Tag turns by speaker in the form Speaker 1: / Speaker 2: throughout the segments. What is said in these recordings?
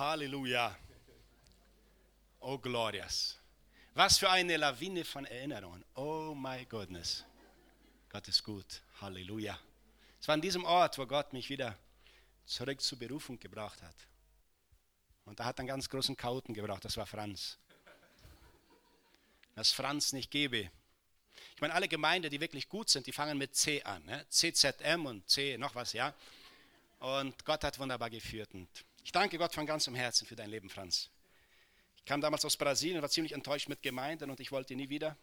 Speaker 1: Halleluja. Oh, glorious. Was für eine Lawine von Erinnerungen. Oh, my goodness. Gott ist gut. Halleluja. Es war an diesem Ort, wo Gott mich wieder zurück zur Berufung gebracht hat. Und da hat einen ganz großen Chaoten gebraucht, das war Franz. Dass Franz nicht gebe. Ich meine, alle Gemeinden, die wirklich gut sind, die fangen mit C an. Ne? CZM und C, noch was, ja. Und Gott hat wunderbar geführt. Und ich danke Gott von ganzem Herzen für dein Leben, Franz. Ich kam damals aus Brasilien, war ziemlich enttäuscht mit Gemeinden und ich wollte nie wieder.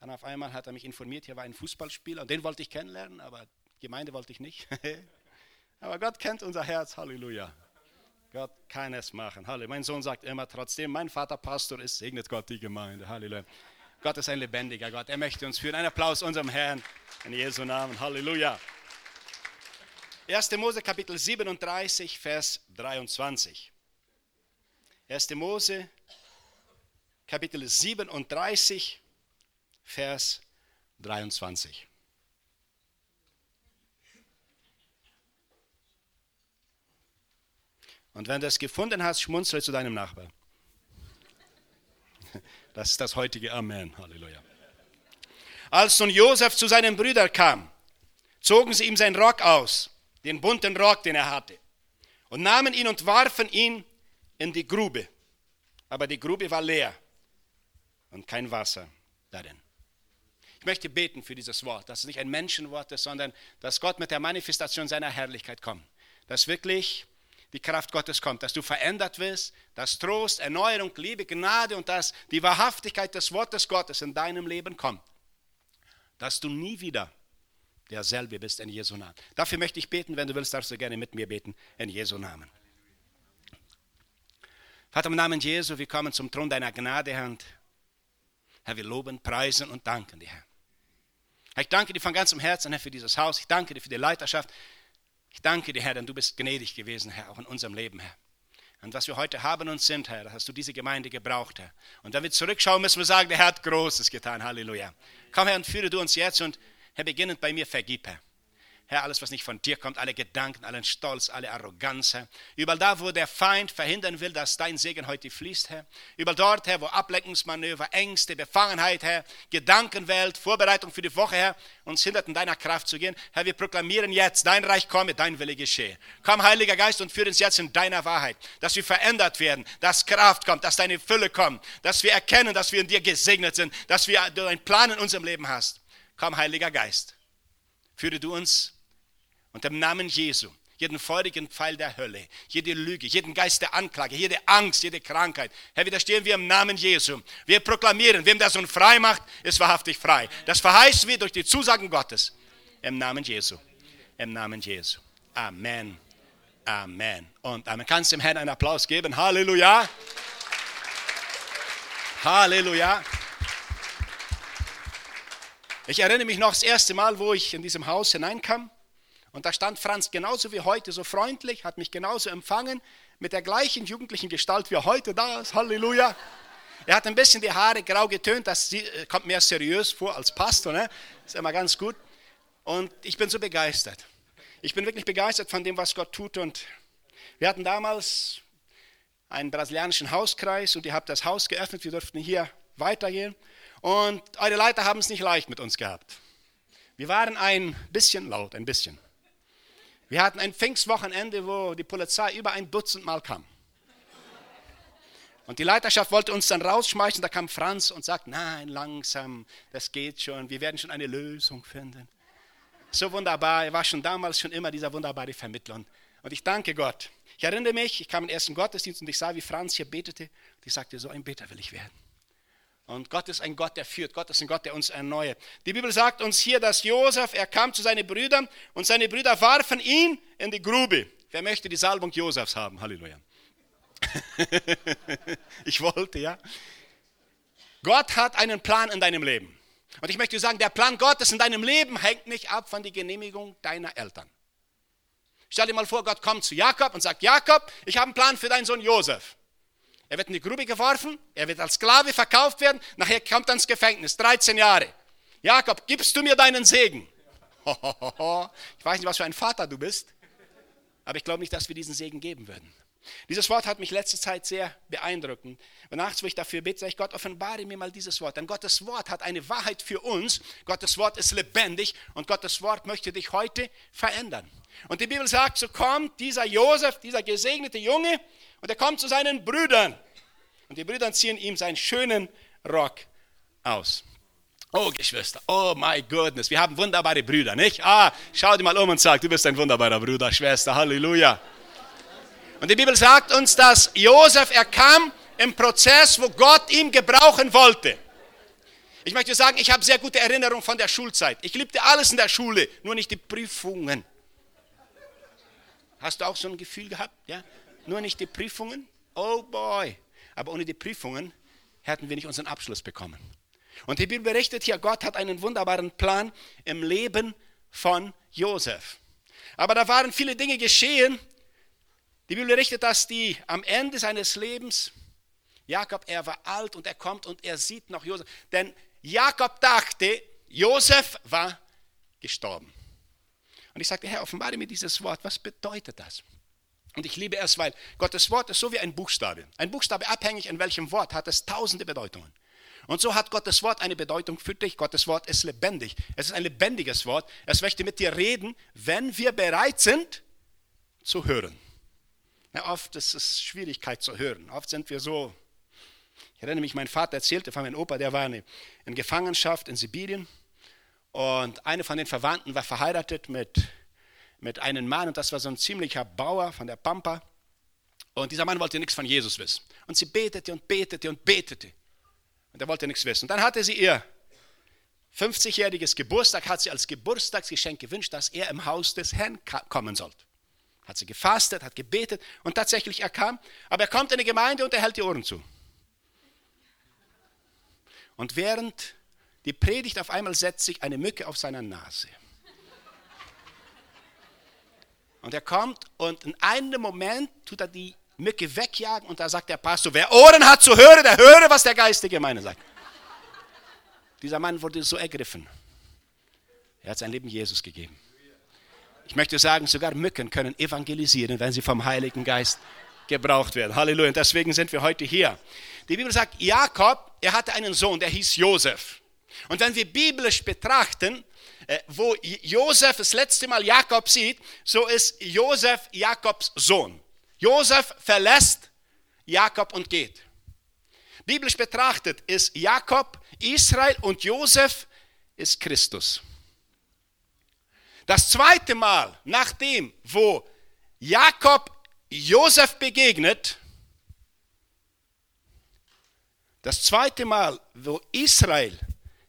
Speaker 1: Dann auf einmal hat er mich informiert, hier war ein Fußballspieler und den wollte ich kennenlernen, aber Gemeinde wollte ich nicht. aber Gott kennt unser Herz, Halleluja. Gott kann es machen. Halleluja. Mein Sohn sagt immer trotzdem, mein Vater Pastor ist, segnet Gott die Gemeinde. Halleluja. Gott ist ein lebendiger Gott. Er möchte uns führen. Ein Applaus unserem Herrn in Jesu Namen. Halleluja. 1. Mose Kapitel 37, Vers 23. 1. Mose Kapitel 37, Vers 23. Und wenn du es gefunden hast, schmunzle zu deinem Nachbarn. Das ist das heutige Amen. Halleluja. Als nun Josef zu seinen Brüdern kam, zogen sie ihm seinen Rock aus, den bunten Rock, den er hatte, und nahmen ihn und warfen ihn in die Grube. Aber die Grube war leer und kein Wasser darin. Ich möchte beten für dieses Wort, dass es nicht ein Menschenwort ist, sondern dass Gott mit der Manifestation seiner Herrlichkeit kommt. Dass wirklich die Kraft Gottes kommt, dass du verändert wirst, dass Trost, Erneuerung, Liebe, Gnade und dass die Wahrhaftigkeit des Wortes Gottes in deinem Leben kommt. Dass du nie wieder derselbe bist in Jesu Namen. Dafür möchte ich beten, wenn du willst, darfst du gerne mit mir beten in Jesu Namen. Vater, im Namen Jesu, wir kommen zum Thron deiner Gnade, Herr. Herr, wir loben, preisen und danken dir, Herr. Ich danke dir von ganzem Herzen, Herr, für dieses Haus. Ich danke dir für die Leiterschaft. Ich danke dir, Herr, denn du bist gnädig gewesen, Herr, auch in unserem Leben, Herr. Und was wir heute haben und sind, Herr, hast du diese Gemeinde gebraucht, Herr. Und wenn wir zurückschauen, müssen wir sagen, der Herr hat Großes getan. Halleluja. Komm, Herr, und führe du uns jetzt und, Herr, beginnend bei mir, vergib, Herr. Alles, was nicht von dir kommt, alle Gedanken, allen Stolz, alle Arroganz, Herr. Überall da, wo der Feind verhindern will, dass dein Segen heute fließt, Herr. Überall dort, Herr, wo Ablenkungsmanöver, Ängste, Befangenheit, Herr, Gedankenwelt, Vorbereitung für die Woche, Herr, uns hindert, in deiner Kraft zu gehen. Herr, wir proklamieren jetzt, dein Reich komme, dein Wille geschehe. Komm, Heiliger Geist, und führe uns jetzt in deiner Wahrheit, dass wir verändert werden, dass Kraft kommt, dass deine Fülle kommt, dass wir erkennen, dass wir in dir gesegnet sind, dass wir einen Plan in unserem Leben hast. Komm, Heiliger Geist, führe du uns und im Namen Jesu, jeden feurigen Pfeil der Hölle, jede Lüge, jeden Geist der Anklage, jede Angst, jede Krankheit. Herr, widerstehen wir im Namen Jesu. Wir proklamieren, wem der Sohn frei macht, ist wahrhaftig frei. Das verheißen wir durch die Zusagen Gottes. Im Namen Jesu. Im Namen Jesu. Amen. Amen. Und Amen. Kannst du dem Herrn einen Applaus geben? Halleluja. Halleluja. Ich erinnere mich noch das erste Mal, wo ich in diesem Haus hineinkam. Und da stand Franz genauso wie heute, so freundlich, hat mich genauso empfangen, mit der gleichen jugendlichen Gestalt, wie er heute da ist. Halleluja. Er hat ein bisschen die Haare grau getönt, das äh, kommt mir seriös vor als Pastor, ne? ist immer ganz gut. Und ich bin so begeistert. Ich bin wirklich begeistert von dem, was Gott tut. Und wir hatten damals einen brasilianischen Hauskreis und ihr habt das Haus geöffnet. Wir durften hier weitergehen. Und eure Leiter haben es nicht leicht mit uns gehabt. Wir waren ein bisschen laut, ein bisschen. Wir hatten ein Pfingstwochenende, wo die Polizei über ein Dutzend Mal kam. Und die Leiterschaft wollte uns dann rausschmeißen. Da kam Franz und sagt: Nein, langsam, das geht schon. Wir werden schon eine Lösung finden. So wunderbar. Er war schon damals schon immer dieser wunderbare Vermittler. Und ich danke Gott. Ich erinnere mich, ich kam in den ersten Gottesdienst und ich sah, wie Franz hier betete. Und ich sagte: So ein Beter will ich werden. Und Gott ist ein Gott, der führt. Gott ist ein Gott, der uns erneuert. Die Bibel sagt uns hier, dass Josef, er kam zu seinen Brüdern und seine Brüder warfen ihn in die Grube. Wer möchte die Salbung Josefs haben? Halleluja. ich wollte, ja. Gott hat einen Plan in deinem Leben. Und ich möchte sagen, der Plan Gottes in deinem Leben hängt nicht ab von der Genehmigung deiner Eltern. Stell dir mal vor, Gott kommt zu Jakob und sagt, Jakob, ich habe einen Plan für deinen Sohn Josef. Er wird in die Grube geworfen, er wird als Sklave verkauft werden, nachher kommt er ins Gefängnis, 13 Jahre. Jakob, gibst du mir deinen Segen? Ich weiß nicht, was für ein Vater du bist, aber ich glaube nicht, dass wir diesen Segen geben würden. Dieses Wort hat mich letzte Zeit sehr beeindruckt. Und nachts, wo ich dafür bete, sage ich, Gott, offenbare mir mal dieses Wort. Denn Gottes Wort hat eine Wahrheit für uns. Gottes Wort ist lebendig und Gottes Wort möchte dich heute verändern. Und die Bibel sagt, so kommt dieser Josef, dieser gesegnete Junge, und er kommt zu seinen Brüdern. Und die Brüder ziehen ihm seinen schönen Rock aus. Oh, Geschwister, oh my goodness, wir haben wunderbare Brüder, nicht? Ah, schau dir mal um und sag, du bist ein wunderbarer Bruder, Schwester, Halleluja. Und die Bibel sagt uns, dass Josef, er kam im Prozess, wo Gott ihn gebrauchen wollte. Ich möchte sagen, ich habe sehr gute Erinnerungen von der Schulzeit. Ich liebte alles in der Schule, nur nicht die Prüfungen. Hast du auch so ein Gefühl gehabt? Ja? Nur nicht die Prüfungen? Oh boy. Aber ohne die Prüfungen hätten wir nicht unseren Abschluss bekommen. Und die Bibel berichtet hier, Gott hat einen wunderbaren Plan im Leben von Josef. Aber da waren viele Dinge geschehen. Die Bibel berichtet, dass die am Ende seines Lebens, Jakob, er war alt und er kommt und er sieht noch Josef. Denn Jakob dachte, Josef war gestorben. Und ich sagte, Herr, offenbare mir dieses Wort. Was bedeutet das? Und ich liebe es, weil Gottes Wort ist so wie ein Buchstabe. Ein Buchstabe abhängig in welchem Wort hat es tausende Bedeutungen. Und so hat Gottes Wort eine Bedeutung für dich. Gottes Wort ist lebendig. Es ist ein lebendiges Wort. Es möchte mit dir reden, wenn wir bereit sind zu hören. Ja, oft ist es Schwierigkeit zu hören. Oft sind wir so. Ich erinnere mich, mein Vater erzählte von meinem Opa, der war in Gefangenschaft in Sibirien. Und eine von den Verwandten war verheiratet mit mit einem Mann und das war so ein ziemlicher Bauer von der Pampa. Und dieser Mann wollte nichts von Jesus wissen. Und sie betete und betete und betete. Und er wollte nichts wissen. Und dann hatte sie ihr 50-jähriges Geburtstag, hat sie als Geburtstagsgeschenk gewünscht, dass er im Haus des Herrn kommen sollte. Hat sie gefastet, hat gebetet und tatsächlich er kam. Aber er kommt in die Gemeinde und er hält die Ohren zu. Und während die Predigt auf einmal setzt sich eine Mücke auf seiner Nase. Und er kommt und in einem Moment tut er die Mücke wegjagen und da sagt der Pastor, wer Ohren hat zu hören, der höre, was der Geist der Gemeinde sagt. Dieser Mann wurde so ergriffen. Er hat sein Leben Jesus gegeben. Ich möchte sagen, sogar Mücken können evangelisieren, wenn sie vom Heiligen Geist gebraucht werden. Halleluja. Und deswegen sind wir heute hier. Die Bibel sagt, Jakob, er hatte einen Sohn, der hieß Josef. Und wenn wir biblisch betrachten, wo Josef das letzte Mal Jakob sieht, so ist Josef Jakobs Sohn. Josef verlässt Jakob und geht. Biblisch betrachtet ist Jakob Israel und Josef ist Christus. Das zweite Mal, nachdem, wo Jakob Josef begegnet, das zweite Mal, wo Israel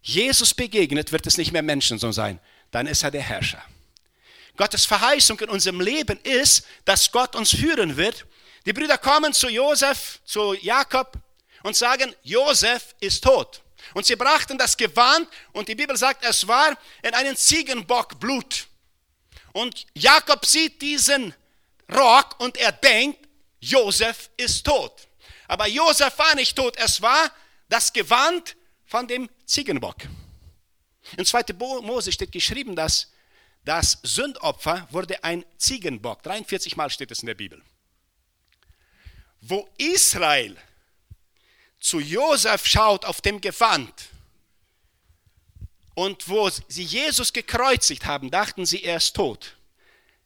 Speaker 1: Jesus begegnet, wird es nicht mehr Menschensohn sein, dann ist er der Herrscher. Gottes Verheißung in unserem Leben ist, dass Gott uns führen wird. Die Brüder kommen zu Josef, zu Jakob und sagen, Josef ist tot. Und sie brachten das Gewand und die Bibel sagt, es war in einen Ziegenbock Blut. Und Jakob sieht diesen Rock und er denkt, Josef ist tot. Aber Josef war nicht tot, es war das Gewand von dem Ziegenbock. In 2. Mose steht geschrieben, dass das Sündopfer wurde ein Ziegenbock. 43 Mal steht es in der Bibel. Wo Israel zu Josef schaut auf dem Gewand und wo sie Jesus gekreuzigt haben, dachten sie, er ist tot.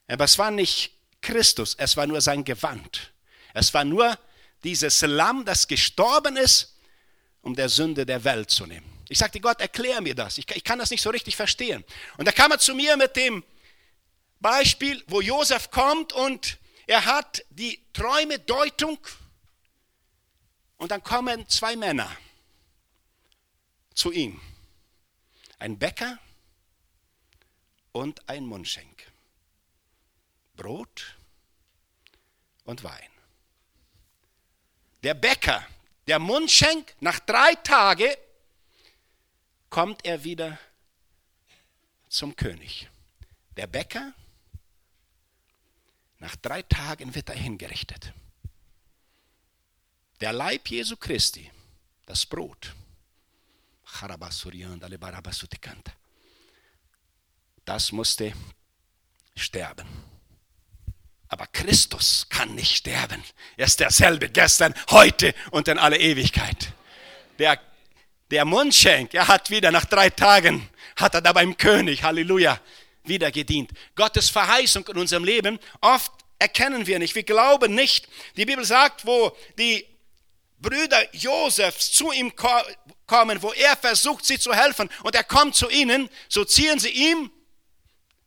Speaker 1: Aber es war nicht Christus, es war nur sein Gewand. Es war nur dieses Lamm, das gestorben ist um der Sünde der Welt zu nehmen. Ich sagte, Gott, erklär mir das. Ich, ich kann das nicht so richtig verstehen. Und da kam er zu mir mit dem Beispiel, wo Josef kommt und er hat die Träume Deutung und dann kommen zwei Männer zu ihm. Ein Bäcker und ein Mundschenk. Brot und Wein. Der Bäcker der Mundschenk, nach drei Tagen kommt er wieder zum König. Der Bäcker, nach drei Tagen wird er hingerichtet. Der Leib Jesu Christi, das Brot, das musste sterben. Aber Christus kann nicht sterben. Er ist derselbe gestern, heute und in alle Ewigkeit. Der, der Mundschenk, er hat wieder nach drei Tagen, hat er da beim König, Halleluja, wieder gedient. Gottes Verheißung in unserem Leben, oft erkennen wir nicht, wir glauben nicht. Die Bibel sagt, wo die Brüder Josefs zu ihm kommen, wo er versucht, sie zu helfen und er kommt zu ihnen, so ziehen sie ihm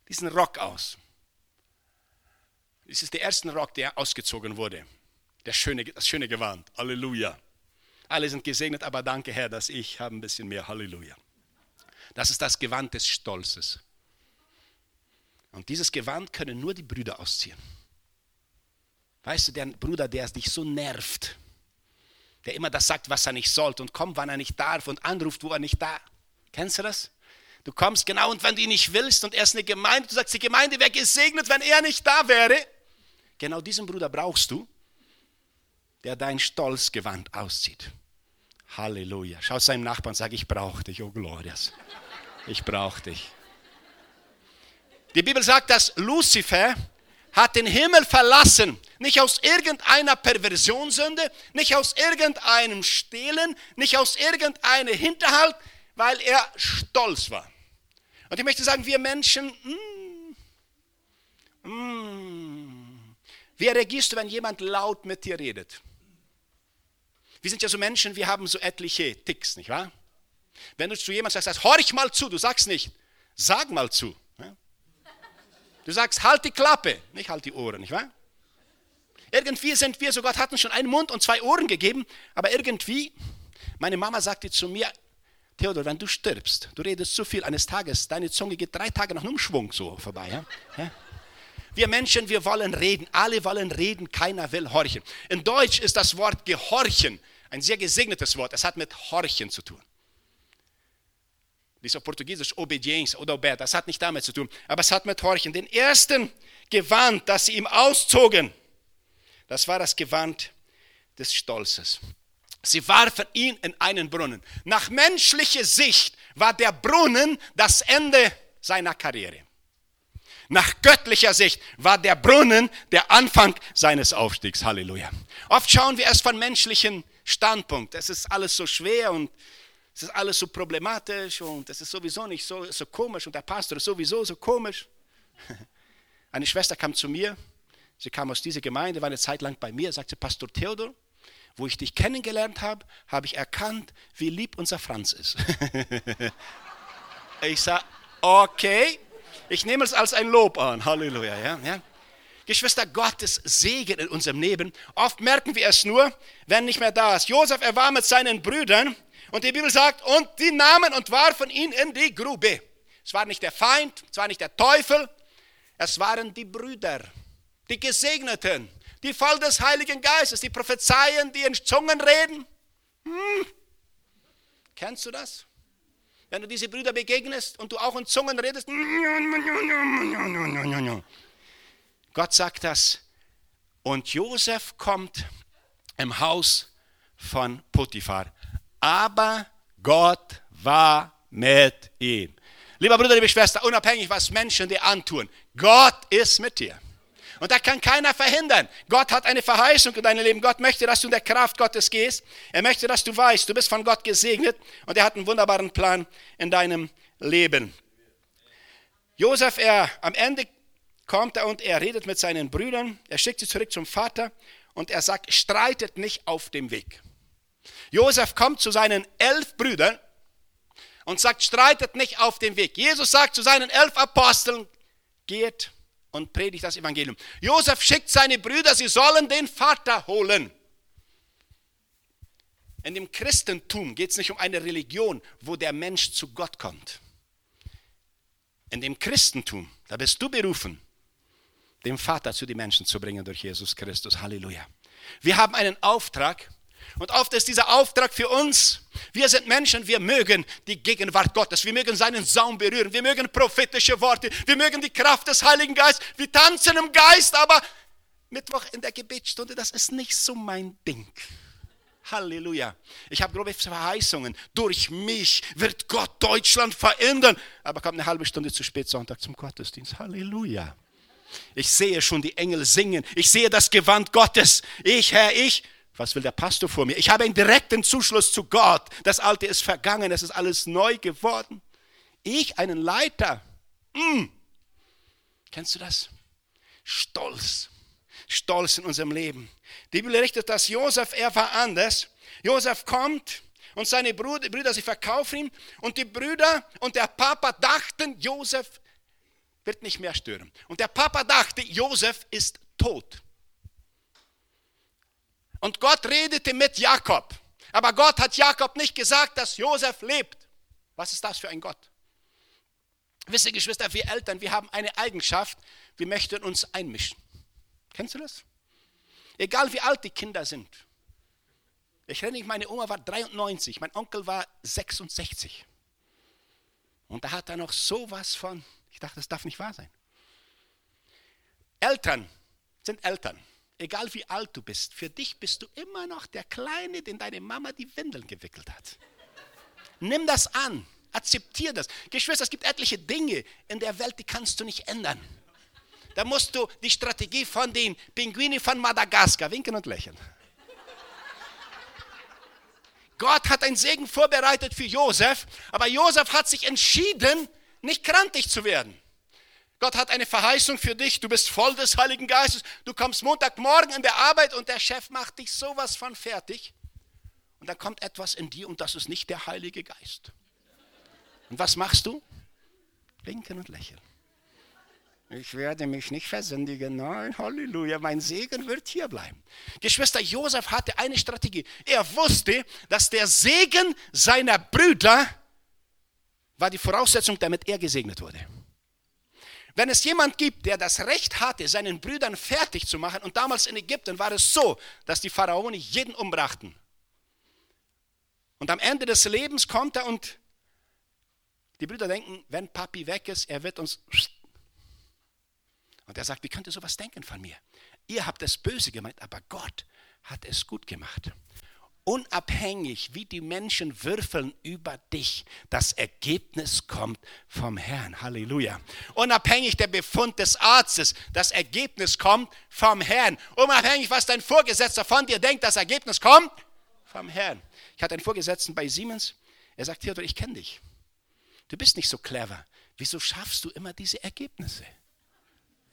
Speaker 1: diesen Rock aus. Das ist der erste Rock, der ausgezogen wurde. Der schöne, das schöne Gewand. Halleluja. Alle sind gesegnet, aber danke Herr, dass ich habe ein bisschen mehr. Halleluja. Das ist das Gewand des Stolzes. Und dieses Gewand können nur die Brüder ausziehen. Weißt du, der Bruder, der dich so nervt, der immer das sagt, was er nicht sollte und kommt, wann er nicht darf und anruft, wo er nicht da. Kennst du das? Du kommst genau und wenn du ihn nicht willst und er ist eine Gemeinde, du sagst, die Gemeinde wäre gesegnet, wenn er nicht da wäre. Genau diesen Bruder brauchst du, der dein Stolzgewand auszieht. Halleluja. Schau seinem Nachbarn und sag, ich brauche dich, oh Glorias. Ich brauche dich. Die Bibel sagt, dass Luzifer hat den Himmel verlassen, nicht aus irgendeiner Perversionssünde, nicht aus irgendeinem Stehlen, nicht aus irgendeinem Hinterhalt, weil er stolz war. Und ich möchte sagen, wir Menschen, mm, mm, reagierst du, wenn jemand laut mit dir redet? Wir sind ja so Menschen, wir haben so etliche Ticks, nicht wahr? Wenn du zu jemandem sagst, horch mal zu, du sagst nicht, sag mal zu. Du sagst, halt die Klappe, nicht halt die Ohren, nicht wahr? Irgendwie sind wir, so Gott hat uns schon einen Mund und zwei Ohren gegeben, aber irgendwie, meine Mama sagte zu mir, Theodor, wenn du stirbst, du redest zu viel eines Tages, deine Zunge geht drei Tage nach einem Schwung so vorbei. Ja? Ja? Wir Menschen, wir wollen reden, alle wollen reden, keiner will horchen. In Deutsch ist das Wort gehorchen ein sehr gesegnetes Wort, es hat mit horchen zu tun. Dies auf Portugiesisch Obedienz oder Obed, das hat nicht damit zu tun, aber es hat mit Horchen. Den ersten Gewand, das sie ihm auszogen, das war das Gewand des Stolzes. Sie warfen ihn in einen Brunnen. Nach menschlicher Sicht war der Brunnen das Ende seiner Karriere. Nach göttlicher Sicht war der Brunnen der Anfang seines Aufstiegs. Halleluja. Oft schauen wir es von menschlichen Standpunkt. Es ist alles so schwer und es ist alles so problematisch und es ist sowieso nicht so, so komisch und der Pastor ist sowieso so komisch. Eine Schwester kam zu mir, sie kam aus dieser Gemeinde, war eine Zeit lang bei mir, sagte Pastor Theodor, wo ich dich kennengelernt habe, habe ich erkannt, wie lieb unser Franz ist. ich sage, okay, ich nehme es als ein Lob an. Halleluja. Ja, ja. Geschwister, Gottes Segen in unserem Leben. Oft merken wir es nur, wenn nicht mehr da ist. Josef, er war mit seinen Brüdern und die Bibel sagt, und die nahmen und warfen ihn in die Grube. Es war nicht der Feind, es war nicht der Teufel, es waren die Brüder, die Gesegneten, die voll des Heiligen Geistes, die Prophezeien, die in Zungen reden. Hm. Kennst du das? Wenn du diese Brüder begegnest und du auch in Zungen redest. Gott sagt das. Und Josef kommt im Haus von Potiphar. Aber Gott war mit ihm. Lieber Bruder, liebe Schwester, unabhängig was Menschen dir antun, Gott ist mit dir. Und da kann keiner verhindern. Gott hat eine Verheißung in deinem Leben. Gott möchte, dass du in der Kraft Gottes gehst. Er möchte, dass du weißt, du bist von Gott gesegnet und er hat einen wunderbaren Plan in deinem Leben. Josef, er am Ende kommt er und er redet mit seinen Brüdern. Er schickt sie zurück zum Vater und er sagt, streitet nicht auf dem Weg. Josef kommt zu seinen elf Brüdern und sagt, streitet nicht auf dem Weg. Jesus sagt zu seinen elf Aposteln, geht und predigt das Evangelium. Josef schickt seine Brüder, sie sollen den Vater holen. In dem Christentum geht es nicht um eine Religion, wo der Mensch zu Gott kommt. In dem Christentum, da bist du berufen, den Vater zu den Menschen zu bringen durch Jesus Christus. Halleluja. Wir haben einen Auftrag und oft ist dieser Auftrag für uns, wir sind Menschen, wir mögen die Gegenwart Gottes, wir mögen seinen Saum berühren, wir mögen prophetische Worte, wir mögen die Kraft des Heiligen Geistes, wir tanzen im Geist, aber Mittwoch in der Gebetsstunde, das ist nicht so mein Ding. Halleluja. Ich habe grobe Verheißungen. Durch mich wird Gott Deutschland verändern. Aber kommt eine halbe Stunde zu spät Sonntag zum Gottesdienst. Halleluja. Ich sehe schon die Engel singen. Ich sehe das Gewand Gottes. Ich, Herr, ich. Was will der Pastor vor mir? Ich habe einen direkten Zuschluss zu Gott. Das Alte ist vergangen. Es ist alles neu geworden. Ich, einen Leiter. Mm. Kennst du das? Stolz. Stolz in unserem Leben. Die Bibel richtet, dass Josef, er war anders. Josef kommt und seine Brüder, Brüder, sie verkaufen ihn und die Brüder und der Papa dachten, Josef wird nicht mehr stören. Und der Papa dachte, Josef ist tot. Und Gott redete mit Jakob. Aber Gott hat Jakob nicht gesagt, dass Josef lebt. Was ist das für ein Gott? Wisst ihr, Geschwister, wir Eltern, wir haben eine Eigenschaft, wir möchten uns einmischen. Kennst du das? Egal wie alt die Kinder sind. Ich erinnere mich, meine Oma war 93, mein Onkel war 66. Und da hat er noch sowas von, ich dachte, das darf nicht wahr sein. Eltern sind Eltern. Egal wie alt du bist, für dich bist du immer noch der Kleine, den deine Mama die Windeln gewickelt hat. Nimm das an, akzeptier das. Geschwister, es gibt etliche Dinge in der Welt, die kannst du nicht ändern. Da musst du die Strategie von den Pinguinen von Madagaskar winken und lächeln. Gott hat einen Segen vorbereitet für Josef, aber Josef hat sich entschieden, nicht krantig zu werden. Gott hat eine Verheißung für dich, du bist voll des Heiligen Geistes, du kommst Montagmorgen in der Arbeit und der Chef macht dich sowas von fertig. Und dann kommt etwas in dir und das ist nicht der Heilige Geist. Und was machst du? Winken und lächeln. Ich werde mich nicht versündigen. Nein, Halleluja, mein Segen wird hier bleiben. Geschwister Josef hatte eine Strategie. Er wusste, dass der Segen seiner Brüder war die Voraussetzung, damit er gesegnet wurde. Wenn es jemand gibt, der das Recht hatte, seinen Brüdern fertig zu machen, und damals in Ägypten war es so, dass die Pharaonen jeden umbrachten. Und am Ende des Lebens kommt er und die Brüder denken, wenn Papi weg ist, er wird uns und er sagt, wie könnt ihr sowas denken von mir? Ihr habt es böse gemeint, aber Gott hat es gut gemacht. Unabhängig, wie die Menschen würfeln über dich, das Ergebnis kommt vom Herrn. Halleluja. Unabhängig der Befund des Arztes, das Ergebnis kommt vom Herrn. Unabhängig, was dein Vorgesetzter von dir denkt, das Ergebnis kommt vom Herrn. Ich hatte einen Vorgesetzten bei Siemens. Er sagt, Theodor, ich kenne dich. Du bist nicht so clever. Wieso schaffst du immer diese Ergebnisse?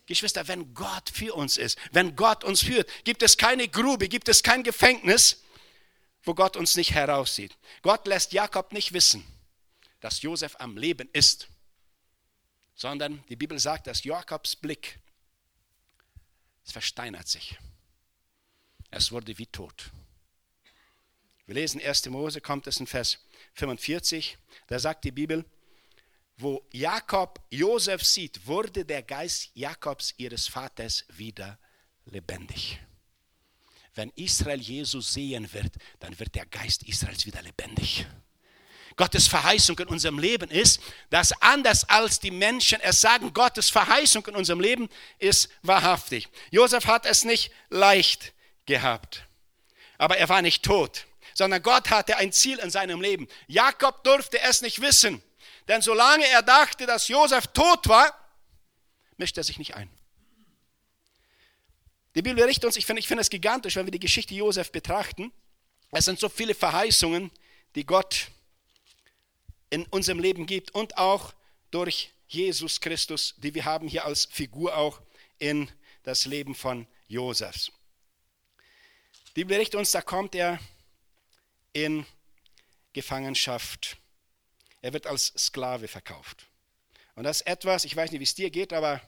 Speaker 1: Geschwister, wenn Gott für uns ist, wenn Gott uns führt, gibt es keine Grube, gibt es kein Gefängnis, wo Gott uns nicht heraussieht. Gott lässt Jakob nicht wissen, dass Josef am Leben ist, sondern die Bibel sagt, dass Jakobs Blick, versteinert sich. Es wurde wie tot. Wir lesen 1. Mose, kommt es in Vers 45, da sagt die Bibel, wo Jakob Josef sieht, wurde der Geist Jakobs, ihres Vaters, wieder lebendig. Wenn Israel Jesus sehen wird, dann wird der Geist Israels wieder lebendig. Gottes Verheißung in unserem Leben ist, dass anders als die Menschen es sagen, Gottes Verheißung in unserem Leben ist wahrhaftig. Josef hat es nicht leicht gehabt, aber er war nicht tot, sondern Gott hatte ein Ziel in seinem Leben. Jakob durfte es nicht wissen. Denn solange er dachte, dass Josef tot war, mischt er sich nicht ein. Die Bibel berichtet uns, ich finde ich find es gigantisch, wenn wir die Geschichte Josef betrachten. Es sind so viele Verheißungen, die Gott in unserem Leben gibt und auch durch Jesus Christus, die wir haben hier als Figur auch in das Leben von Josefs. Die Bibel berichtet uns, da kommt er in Gefangenschaft. Er wird als Sklave verkauft. Und das ist etwas, ich weiß nicht, wie es dir geht, aber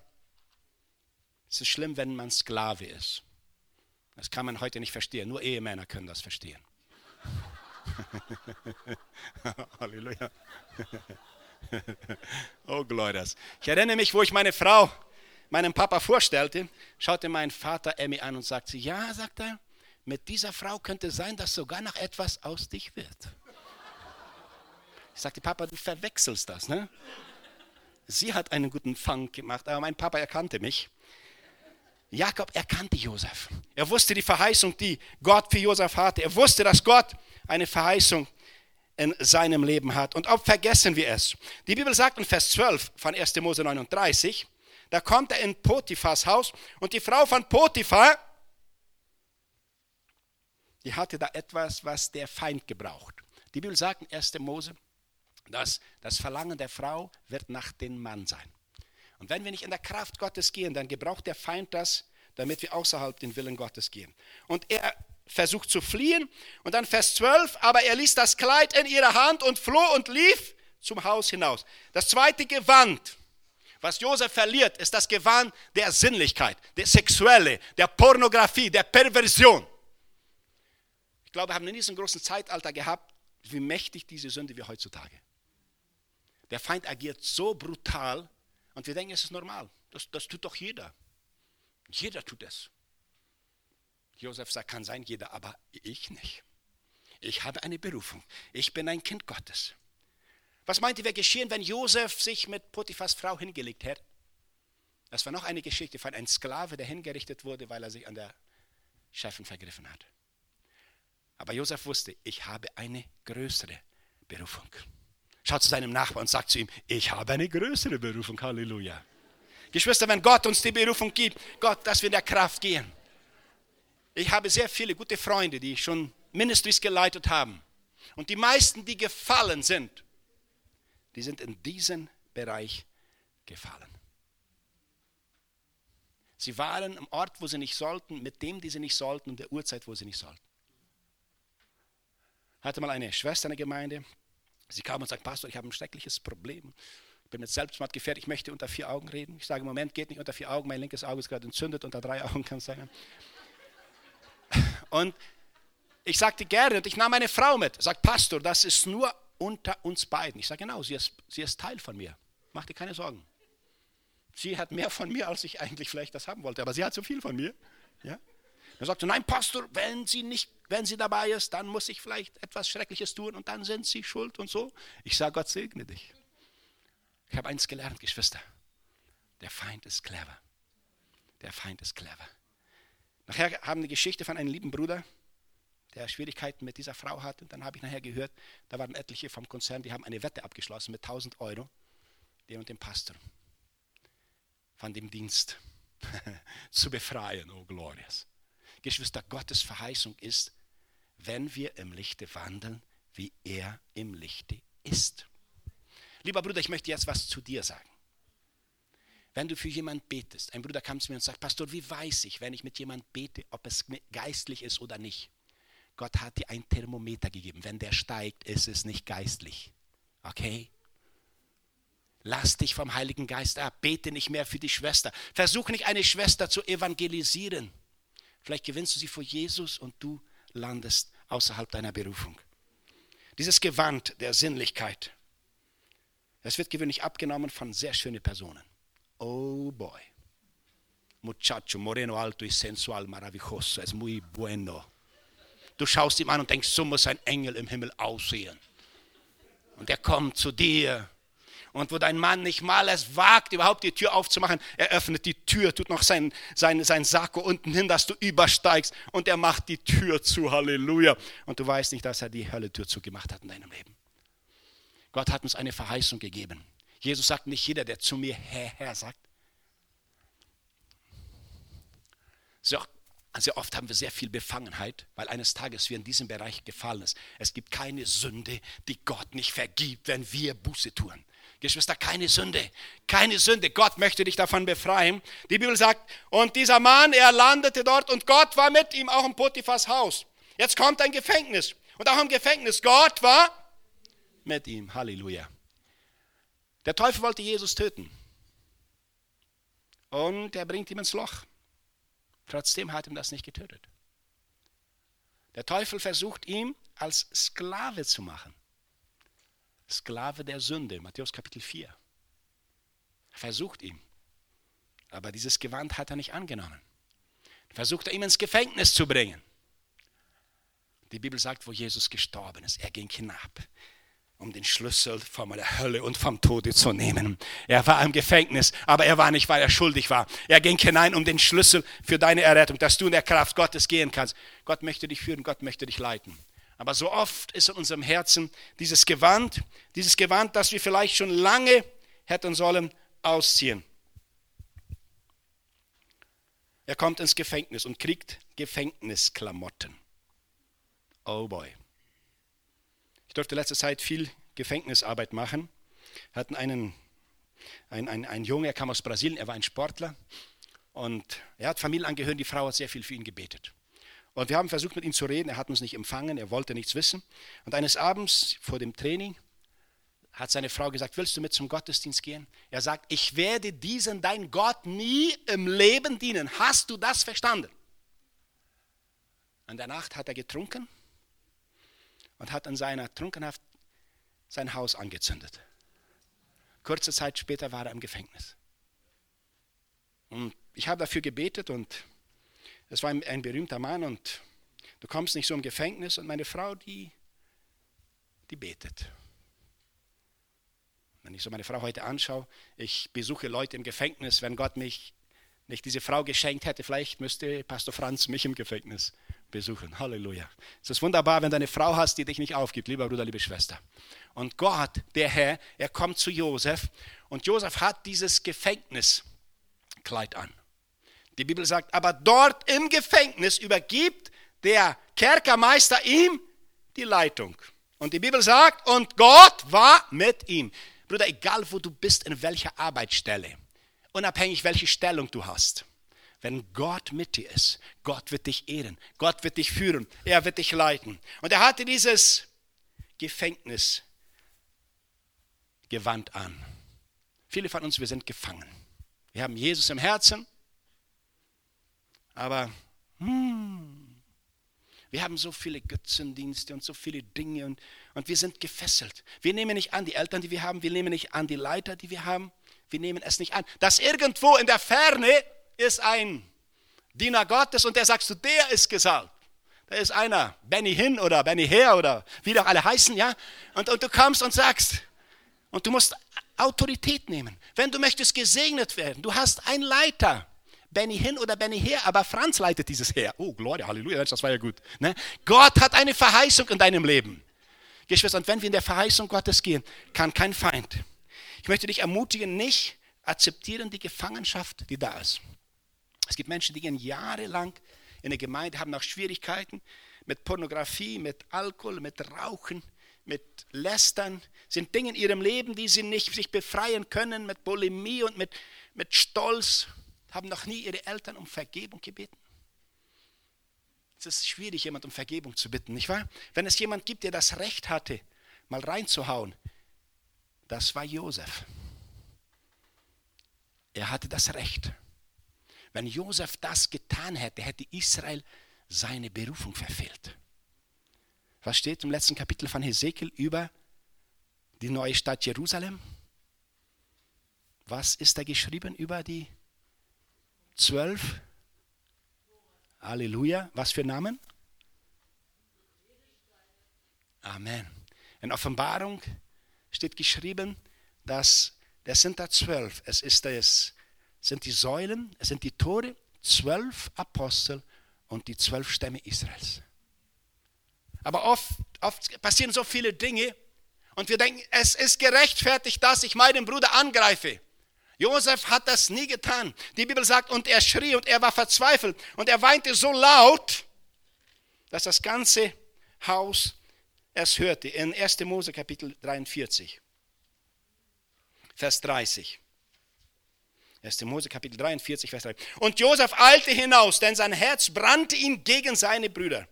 Speaker 1: es ist schlimm, wenn man Sklave ist. Das kann man heute nicht verstehen. Nur Ehemänner können das verstehen. Halleluja. oh, Glorias. Ich erinnere mich, wo ich meine Frau meinem Papa vorstellte, schaute mein Vater Emmy an und sagte, ja, sagt er, mit dieser Frau könnte sein, dass sogar noch etwas aus dich wird. Ich sagte, Papa, du verwechselst das. Ne? Sie hat einen guten Fang gemacht, aber mein Papa erkannte mich. Jakob erkannte Josef. Er wusste die Verheißung, die Gott für Josef hatte. Er wusste, dass Gott eine Verheißung in seinem Leben hat. Und ob vergessen wir es. Die Bibel sagt in Vers 12 von 1. Mose 39, da kommt er in Potiphas Haus und die Frau von Potiphar, die hatte da etwas, was der Feind gebraucht. Die Bibel sagt in 1. Mose, dass das Verlangen der Frau wird nach dem Mann sein. Und wenn wir nicht in der Kraft Gottes gehen, dann gebraucht der Feind das, damit wir außerhalb den Willen Gottes gehen. Und er versucht zu fliehen. Und dann Vers 12, aber er ließ das Kleid in ihrer Hand und floh und lief zum Haus hinaus. Das zweite Gewand, was Josef verliert, ist das Gewand der Sinnlichkeit, der Sexuelle, der Pornografie, der Perversion. Ich glaube, wir haben in diesem großen Zeitalter gehabt, wie mächtig diese Sünde wie heutzutage. Der Feind agiert so brutal und wir denken, es ist normal. Das, das tut doch jeder. Jeder tut es. Josef sagt, kann sein, jeder, aber ich nicht. Ich habe eine Berufung. Ich bin ein Kind Gottes. Was meint ihr, wäre geschehen, wenn Josef sich mit Potiphas Frau hingelegt hätte? Das war noch eine Geschichte von einem Sklave, der hingerichtet wurde, weil er sich an der Chefin vergriffen hat. Aber Josef wusste, ich habe eine größere Berufung. Schaut zu seinem Nachbarn und sagt zu ihm, ich habe eine größere Berufung. Halleluja. Geschwister, wenn Gott uns die Berufung gibt, Gott, dass wir in der Kraft gehen. Ich habe sehr viele gute Freunde, die schon Ministries geleitet haben. Und die meisten, die gefallen sind, die sind in diesen Bereich gefallen. Sie waren am Ort, wo sie nicht sollten, mit dem, die sie nicht sollten, und der Uhrzeit, wo sie nicht sollten. Hatte mal eine Schwester in der Gemeinde, sie kam und sagte, Pastor, ich habe ein schreckliches Problem. Ich bin mit Selbstmord gefährdet, ich möchte unter vier Augen reden. Ich sage, Moment geht nicht unter vier Augen, mein linkes Auge ist gerade entzündet, unter drei Augen kann es sein. Und ich sagte gerne, und ich nahm meine Frau mit, sagt Pastor, das ist nur unter uns beiden. Ich sage genau, sie ist, sie ist Teil von mir. Mach dir keine Sorgen. Sie hat mehr von mir, als ich eigentlich vielleicht das haben wollte, aber sie hat so viel von mir. Ja? Dann sagte, nein, Pastor, wenn sie nicht, wenn sie dabei ist, dann muss ich vielleicht etwas Schreckliches tun und dann sind sie schuld und so. Ich sage, Gott segne dich. Ich habe eins gelernt, Geschwister. Der Feind ist clever. Der Feind ist clever. Nachher haben eine Geschichte von einem lieben Bruder, der Schwierigkeiten mit dieser Frau hat. Und dann habe ich nachher gehört, da waren etliche vom Konzern, die haben eine Wette abgeschlossen mit 1000 Euro, den und dem Pastor von dem Dienst zu befreien. Oh, glorious. Geschwister, Gottes Verheißung ist, wenn wir im Lichte wandeln, wie er im Lichte ist. Lieber Bruder, ich möchte jetzt was zu dir sagen. Wenn du für jemanden betest, ein Bruder kam zu mir und sagt, Pastor, wie weiß ich, wenn ich mit jemandem bete, ob es geistlich ist oder nicht? Gott hat dir ein Thermometer gegeben. Wenn der steigt, ist es nicht geistlich. Okay? Lass dich vom Heiligen Geist ab. Bete nicht mehr für die Schwester. Versuch nicht eine Schwester zu evangelisieren. Vielleicht gewinnst du sie vor Jesus und du landest außerhalb deiner Berufung. Dieses Gewand der Sinnlichkeit, das wird gewöhnlich abgenommen von sehr schönen Personen. Oh boy. Muchacho, moreno, alto y sensual, maravilloso, es muy bueno. Du schaust ihm an und denkst, so muss ein Engel im Himmel aussehen. Und er kommt zu dir. Und wo dein Mann nicht mal es wagt, überhaupt die Tür aufzumachen, er öffnet die Tür, tut noch sein, sein, sein Sakko unten hin, dass du übersteigst. Und er macht die Tür zu, Halleluja. Und du weißt nicht, dass er die Hölle-Tür zugemacht hat in deinem Leben. Gott hat uns eine Verheißung gegeben. Jesus sagt nicht jeder, der zu mir Herr, Herr sagt. Sehr, sehr oft haben wir sehr viel Befangenheit, weil eines Tages wir in diesem Bereich gefallen ist. Es gibt keine Sünde, die Gott nicht vergibt, wenn wir Buße tun. Geschwister, keine Sünde, keine Sünde. Gott möchte dich davon befreien. Die Bibel sagt, und dieser Mann, er landete dort und Gott war mit ihm auch im Potiphas Haus. Jetzt kommt ein Gefängnis. Und auch im Gefängnis, Gott war mit ihm. Halleluja. Der Teufel wollte Jesus töten. Und er bringt ihn ins Loch. Trotzdem hat ihm das nicht getötet. Der Teufel versucht ihn als Sklave zu machen. Sklave der Sünde, Matthäus Kapitel 4. Er versucht ihn. Aber dieses Gewand hat er nicht angenommen. Versucht er ihn ins Gefängnis zu bringen. Die Bibel sagt, wo Jesus gestorben ist, er ging hinab um den Schlüssel von der Hölle und vom Tode zu nehmen. Er war im Gefängnis, aber er war nicht, weil er schuldig war. Er ging hinein um den Schlüssel für deine Errettung, dass du in der Kraft Gottes gehen kannst. Gott möchte dich führen, Gott möchte dich leiten. Aber so oft ist in unserem Herzen dieses Gewand, dieses Gewand, das wir vielleicht schon lange hätten sollen ausziehen. Er kommt ins Gefängnis und kriegt Gefängnisklamotten. Oh boy. Ich durfte letzte Zeit viel Gefängnisarbeit machen. Wir hatten einen, ein, ein, ein Junge, er kam aus Brasilien, er war ein Sportler und er hat Familienangehörigen, die Frau hat sehr viel für ihn gebetet. Und wir haben versucht mit ihm zu reden, er hat uns nicht empfangen, er wollte nichts wissen. Und eines Abends vor dem Training hat seine Frau gesagt, willst du mit zum Gottesdienst gehen? Er sagt, ich werde diesen dein Gott nie im Leben dienen. Hast du das verstanden? In der Nacht hat er getrunken und hat in seiner Trunkenhaft sein Haus angezündet. Kurze Zeit später war er im Gefängnis. Und ich habe dafür gebetet und es war ein, ein berühmter Mann und du kommst nicht so im Gefängnis und meine Frau, die, die betet. Wenn ich so meine Frau heute anschaue, ich besuche Leute im Gefängnis, wenn Gott mich nicht diese Frau geschenkt hätte, vielleicht müsste Pastor Franz mich im Gefängnis besuchen. Halleluja. Es ist wunderbar, wenn du eine Frau hast, die dich nicht aufgibt, lieber Bruder, liebe Schwester. Und Gott, der Herr, er kommt zu Josef und Josef hat dieses Gefängniskleid an. Die Bibel sagt, aber dort im Gefängnis übergibt der Kerkermeister ihm die Leitung. Und die Bibel sagt, und Gott war mit ihm. Bruder, egal wo du bist, in welcher Arbeitsstelle, unabhängig welche Stellung du hast, wenn Gott mit dir ist, Gott wird dich ehren, Gott wird dich führen, er wird dich leiten. Und er hatte dieses Gefängnisgewand an. Viele von uns, wir sind gefangen. Wir haben Jesus im Herzen, aber hmm, wir haben so viele Götzendienste und so viele Dinge und, und wir sind gefesselt. Wir nehmen nicht an die Eltern, die wir haben, wir nehmen nicht an die Leiter, die wir haben, wir nehmen es nicht an. Dass irgendwo in der Ferne ist ein Diener Gottes und der sagst du, der ist gesalbt. Da ist einer, Benny hin oder Benny her oder wie doch alle heißen, ja. Und, und du kommst und sagst, und du musst Autorität nehmen. Wenn du möchtest gesegnet werden, du hast einen Leiter. Benny hin oder Benny her, aber Franz leitet dieses her. Oh, Gloria, Halleluja, das war ja gut. Ne? Gott hat eine Verheißung in deinem Leben. Geschwister, und wenn wir in der Verheißung Gottes gehen, kann kein Feind. Ich möchte dich ermutigen, nicht akzeptieren die Gefangenschaft, die da ist. Es gibt Menschen, die gehen jahrelang in der Gemeinde, haben auch Schwierigkeiten mit Pornografie, mit Alkohol, mit Rauchen, mit Lästern, sind Dinge in ihrem Leben, die sie nicht sich befreien können, mit Bulimie und mit, mit Stolz, haben noch nie ihre Eltern um Vergebung gebeten. Es ist schwierig, jemand um Vergebung zu bitten, nicht wahr? Wenn es jemand gibt, der das Recht hatte, mal reinzuhauen, das war Josef. Er hatte das Recht. Wenn Josef das getan hätte, hätte Israel seine Berufung verfehlt. Was steht im letzten Kapitel von Hesekiel über die neue Stadt Jerusalem? Was ist da geschrieben über die zwölf? Halleluja. Was für Namen? Amen. In Offenbarung steht geschrieben, dass das sind da zwölf. Es ist das sind die Säulen, es sind die Tore, zwölf Apostel und die zwölf Stämme Israels. Aber oft, oft passieren so viele Dinge und wir denken, es ist gerechtfertigt, dass ich meinen Bruder angreife. Josef hat das nie getan. Die Bibel sagt, und er schrie und er war verzweifelt und er weinte so laut, dass das ganze Haus es hörte. In 1. Mose Kapitel 43, Vers 30. 1. Mose Kapitel 43, Vers 3. Und Josef eilte hinaus, denn sein Herz brannte ihm gegen seine Brüder.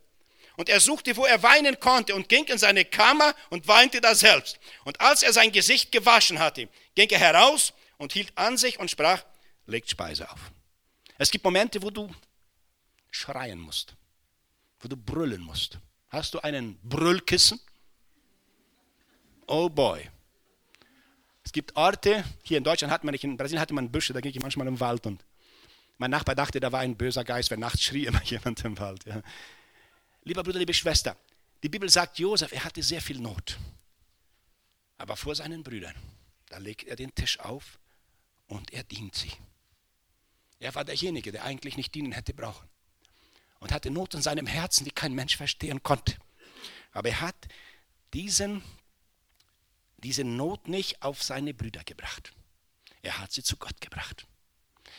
Speaker 1: Und er suchte, wo er weinen konnte, und ging in seine Kammer und weinte da selbst. Und als er sein Gesicht gewaschen hatte, ging er heraus und hielt an sich und sprach, legt Speise auf. Es gibt Momente, wo du schreien musst, wo du brüllen musst. Hast du einen Brüllkissen? Oh boy. Es gibt Orte, hier in Deutschland hat man nicht, in Brasilien hatte man Büsche, da ging ich manchmal im Wald und mein Nachbar dachte, da war ein böser Geist, weil nachts schrie immer jemand im Wald. Ja. Lieber Bruder, liebe Schwester, die Bibel sagt, Josef, er hatte sehr viel Not. Aber vor seinen Brüdern, da legt er den Tisch auf und er dient sie. Er war derjenige, der eigentlich nicht dienen hätte brauchen. Und hatte Not in seinem Herzen, die kein Mensch verstehen konnte. Aber er hat diesen diese Not nicht auf seine Brüder gebracht. Er hat sie zu Gott gebracht.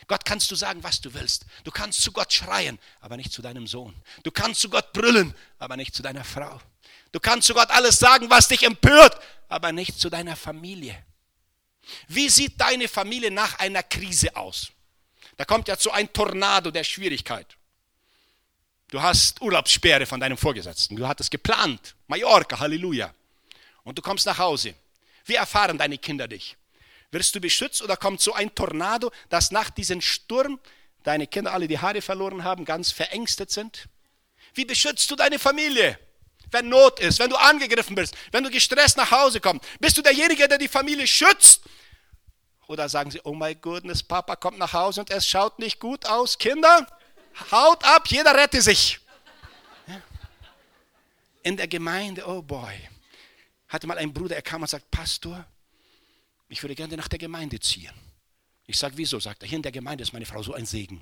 Speaker 1: Gott kannst du sagen, was du willst. Du kannst zu Gott schreien, aber nicht zu deinem Sohn. Du kannst zu Gott brüllen, aber nicht zu deiner Frau. Du kannst zu Gott alles sagen, was dich empört, aber nicht zu deiner Familie. Wie sieht deine Familie nach einer Krise aus? Da kommt ja so ein Tornado der Schwierigkeit. Du hast Urlaubssperre von deinem Vorgesetzten. Du hattest geplant. Mallorca, Halleluja. Und du kommst nach Hause. Wie erfahren deine Kinder dich? Wirst du beschützt oder kommt so ein Tornado, dass nach diesem Sturm deine Kinder alle die Haare verloren haben, ganz verängstet sind? Wie beschützt du deine Familie? Wenn Not ist, wenn du angegriffen bist, wenn du gestresst nach Hause kommst, bist du derjenige, der die Familie schützt? Oder sagen sie, oh my goodness, Papa kommt nach Hause und es schaut nicht gut aus. Kinder, haut ab, jeder rette sich. In der Gemeinde, oh boy, hatte mal ein Bruder, er kam und sagt, Pastor, ich würde gerne nach der Gemeinde ziehen. Ich sage, wieso? Sagt er, hier in der Gemeinde ist meine Frau so ein Segen.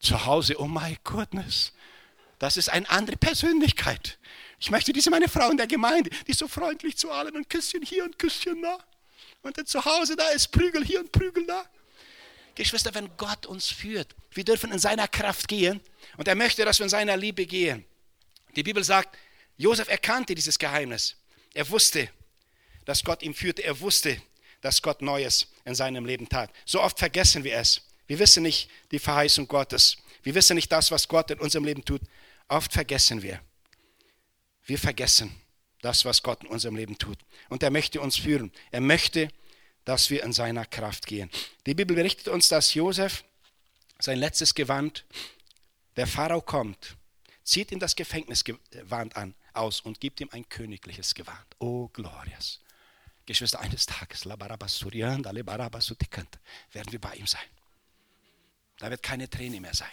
Speaker 1: Zu Hause, oh my goodness, das ist eine andere Persönlichkeit. Ich möchte diese meine Frau in der Gemeinde, die ist so freundlich zu allen und Küsschen hier und Küsschen da. Und dann zu Hause da ist Prügel hier und Prügel da. Geschwister, wenn Gott uns führt, wir dürfen in seiner Kraft gehen und er möchte, dass wir in seiner Liebe gehen. Die Bibel sagt, Josef erkannte dieses Geheimnis. Er wusste, dass Gott ihn führte. Er wusste, dass Gott Neues in seinem Leben tat. So oft vergessen wir es. Wir wissen nicht die Verheißung Gottes. Wir wissen nicht das, was Gott in unserem Leben tut. Oft vergessen wir. Wir vergessen das, was Gott in unserem Leben tut. Und er möchte uns führen. Er möchte, dass wir in seiner Kraft gehen. Die Bibel berichtet uns, dass Josef sein letztes Gewand, der Pharao kommt, zieht ihm das Gefängnisgewand an, aus und gibt ihm ein königliches Gewand. Oh, glorious. Geschwister, eines Tages, werden wir bei ihm sein. Da wird keine Träne mehr sein.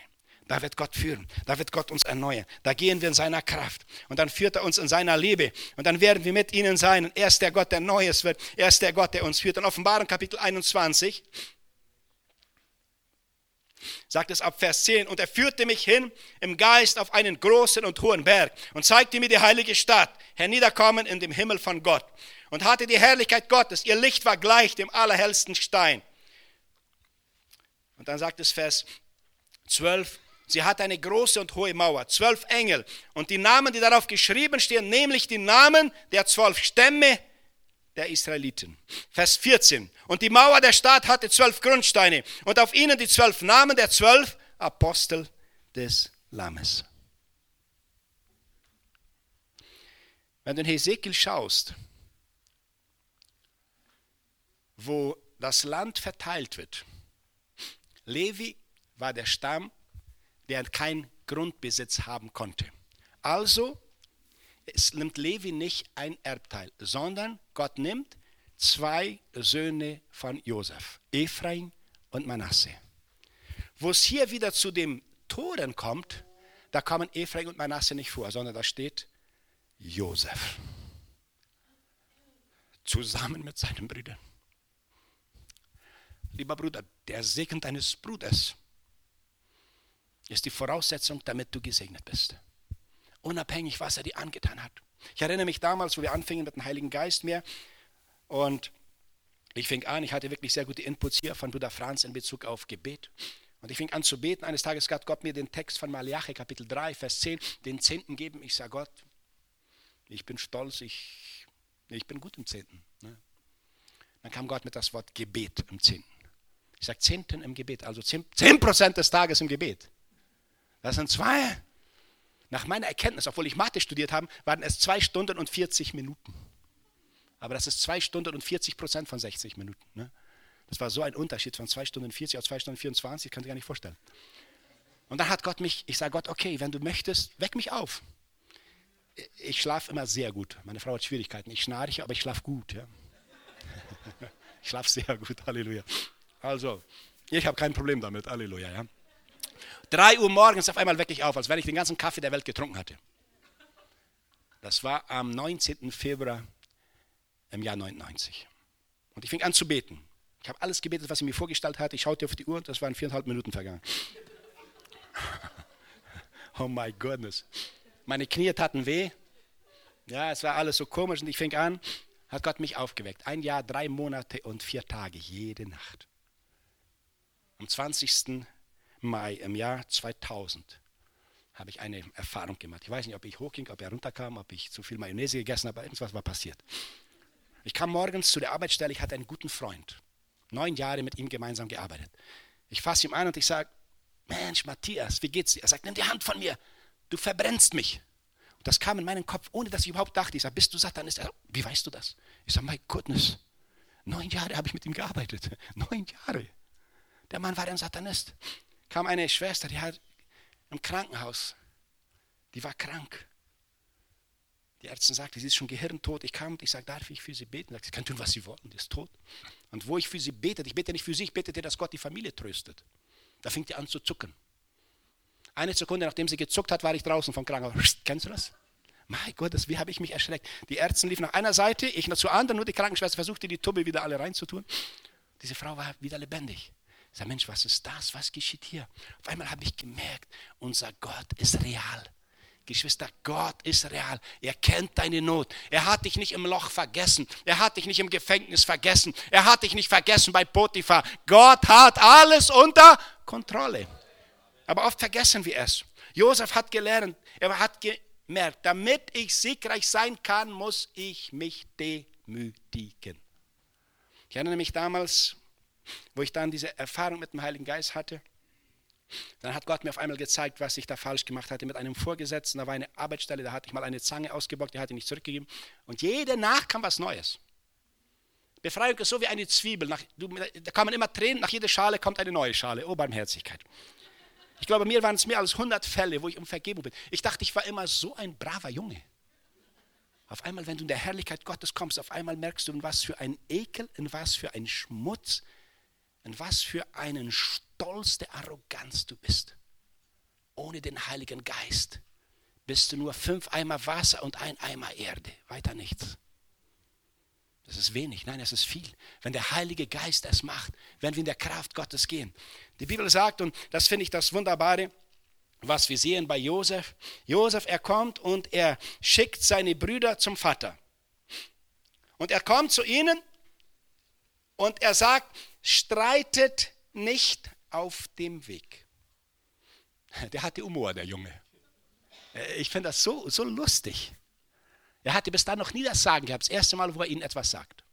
Speaker 1: Da wird Gott führen. Da wird Gott uns erneuern. Da gehen wir in seiner Kraft. Und dann führt er uns in seiner Liebe. Und dann werden wir mit ihnen sein. Und er ist der Gott, der Neues wird. Er ist der Gott, der uns führt. In Offenbarung Kapitel 21 sagt es ab Vers 10. Und er führte mich hin im Geist auf einen großen und hohen Berg und zeigte mir die heilige Stadt, herniederkommen in dem Himmel von Gott. Und hatte die Herrlichkeit Gottes. Ihr Licht war gleich dem allerhellsten Stein. Und dann sagt es Vers 12. Sie hat eine große und hohe Mauer, zwölf Engel. Und die Namen, die darauf geschrieben stehen, nämlich die Namen der zwölf Stämme der Israeliten. Vers 14. Und die Mauer der Stadt hatte zwölf Grundsteine und auf ihnen die zwölf Namen der zwölf Apostel des Lammes. Wenn du in Hesekiel schaust, wo das Land verteilt wird, Levi war der Stamm der keinen Grundbesitz haben konnte. Also es nimmt Levi nicht ein Erbteil, sondern Gott nimmt zwei Söhne von Josef, Ephraim und Manasse. Wo es hier wieder zu dem Toren kommt, da kommen Ephraim und Manasse nicht vor, sondern da steht Josef. Zusammen mit seinen Brüdern. Lieber Bruder, der Segen deines Bruders ist die Voraussetzung, damit du gesegnet bist. Unabhängig, was er dir angetan hat. Ich erinnere mich damals, wo wir anfingen mit dem Heiligen Geist mehr und ich fing an, ich hatte wirklich sehr gute Inputs hier von Bruder Franz in Bezug auf Gebet. Und ich fing an zu beten. Eines Tages hat Gott mir den Text von Malachi, Kapitel 3, Vers 10, den Zehnten geben. Ich sage Gott, ich bin stolz, ich, ich bin gut im Zehnten. Ne? Dann kam Gott mit das Wort Gebet im Zehnten. Ich sage Zehnten im Gebet, also 10 Prozent des Tages im Gebet. Das sind zwei. Nach meiner Erkenntnis, obwohl ich Mathe studiert habe, waren es zwei Stunden und 40 Minuten. Aber das ist zwei Stunden und 40 Prozent von 60 Minuten. Ne? Das war so ein Unterschied von zwei Stunden 40 auf zwei Stunden 24, könnt ihr gar nicht vorstellen. Und dann hat Gott mich, ich sage Gott, okay, wenn du möchtest, weck mich auf. Ich schlafe immer sehr gut. Meine Frau hat Schwierigkeiten. Ich schnarche, aber ich schlafe gut. Ja? ich schlafe sehr gut. Halleluja. Also, ich habe kein Problem damit. Halleluja. Ja? 3 Uhr morgens auf einmal wecke ich auf, als wenn ich den ganzen Kaffee der Welt getrunken hatte. Das war am 19. Februar im Jahr 99. Und ich fing an zu beten. Ich habe alles gebetet, was ich mir vorgestellt hatte. Ich schaute auf die Uhr und das waren viereinhalb Minuten vergangen. oh my goodness. Meine Knie taten weh. Ja, es war alles so komisch und ich fing an, hat Gott mich aufgeweckt. Ein Jahr, drei Monate und vier Tage, jede Nacht. Am 20. Mai im Jahr 2000 habe ich eine Erfahrung gemacht. Ich weiß nicht, ob ich hochging, ob er runterkam, ob ich zu viel Mayonnaise gegessen habe, irgendwas war passiert. Ich kam morgens zu der Arbeitsstelle, ich hatte einen guten Freund. Neun Jahre mit ihm gemeinsam gearbeitet. Ich fasse ihm an und ich sage, Mensch, Matthias, wie geht's dir? Er sagt, nimm die Hand von mir, du verbrennst mich. Und das kam in meinen Kopf, ohne dass ich überhaupt dachte. Ich sage, bist du Satanist? Er sagt, wie weißt du das? Ich sage, my goodness, neun Jahre habe ich mit ihm gearbeitet. Neun Jahre. Der Mann war ein Satanist. Kam eine Schwester, die hat im Krankenhaus, die war krank. Die Ärztin sagte, sie ist schon gehirntot. Ich kam und ich sagte, darf ich für sie beten? Sie kann tun, was sie wollen, die ist tot. Und wo ich für sie bete, ich bete nicht für sie, ich bete dir, dass Gott die Familie tröstet. Da fing die an zu zucken. Eine Sekunde, nachdem sie gezuckt hat, war ich draußen vom Krankenhaus. Kennst du das? Mein Gott, das, wie habe ich mich erschreckt. Die Ärzte liefen nach einer Seite, ich nach zur anderen, nur die Krankenschwester versuchte, die Tube wieder alle reinzutun. Diese Frau war wieder lebendig. Sage, Mensch, was ist das? Was geschieht hier? Auf einmal habe ich gemerkt, unser Gott ist real. Geschwister, Gott ist real. Er kennt deine Not. Er hat dich nicht im Loch vergessen. Er hat dich nicht im Gefängnis vergessen. Er hat dich nicht vergessen bei Potiphar. Gott hat alles unter Kontrolle. Aber oft vergessen wir es. Josef hat gelernt, er hat gemerkt, damit ich siegreich sein kann, muss ich mich demütigen. Ich erinnere mich damals, wo ich dann diese Erfahrung mit dem Heiligen Geist hatte. Dann hat Gott mir auf einmal gezeigt, was ich da falsch gemacht hatte mit einem Vorgesetzten. Da war eine Arbeitsstelle, da hatte ich mal eine Zange ausgebockt, die hatte ich nicht zurückgegeben. Und jede Nacht kam was Neues. Befreiung ist so wie eine Zwiebel. Nach, du, da kann man immer Tränen, nach jeder Schale kommt eine neue Schale. Oh, Barmherzigkeit. Ich glaube, mir waren es mehr als 100 Fälle, wo ich um Vergebung bin. Ich dachte, ich war immer so ein braver Junge. Auf einmal, wenn du in der Herrlichkeit Gottes kommst, auf einmal merkst du, in was für ein Ekel, in was für ein Schmutz, in was für einen Stolz der Arroganz du bist. Ohne den Heiligen Geist bist du nur fünf Eimer Wasser und ein Eimer Erde, weiter nichts. Das ist wenig, nein, es ist viel. Wenn der Heilige Geist es macht, wenn wir in der Kraft Gottes gehen. Die Bibel sagt, und das finde ich das Wunderbare, was wir sehen bei Josef. Josef, er kommt und er schickt seine Brüder zum Vater. Und er kommt zu ihnen und er sagt, streitet nicht auf dem Weg. Der hatte Humor, der Junge. Ich finde das so, so lustig. Er hatte bis dann noch nie das Sagen gehabt, das erste Mal, wo er ihnen etwas sagt.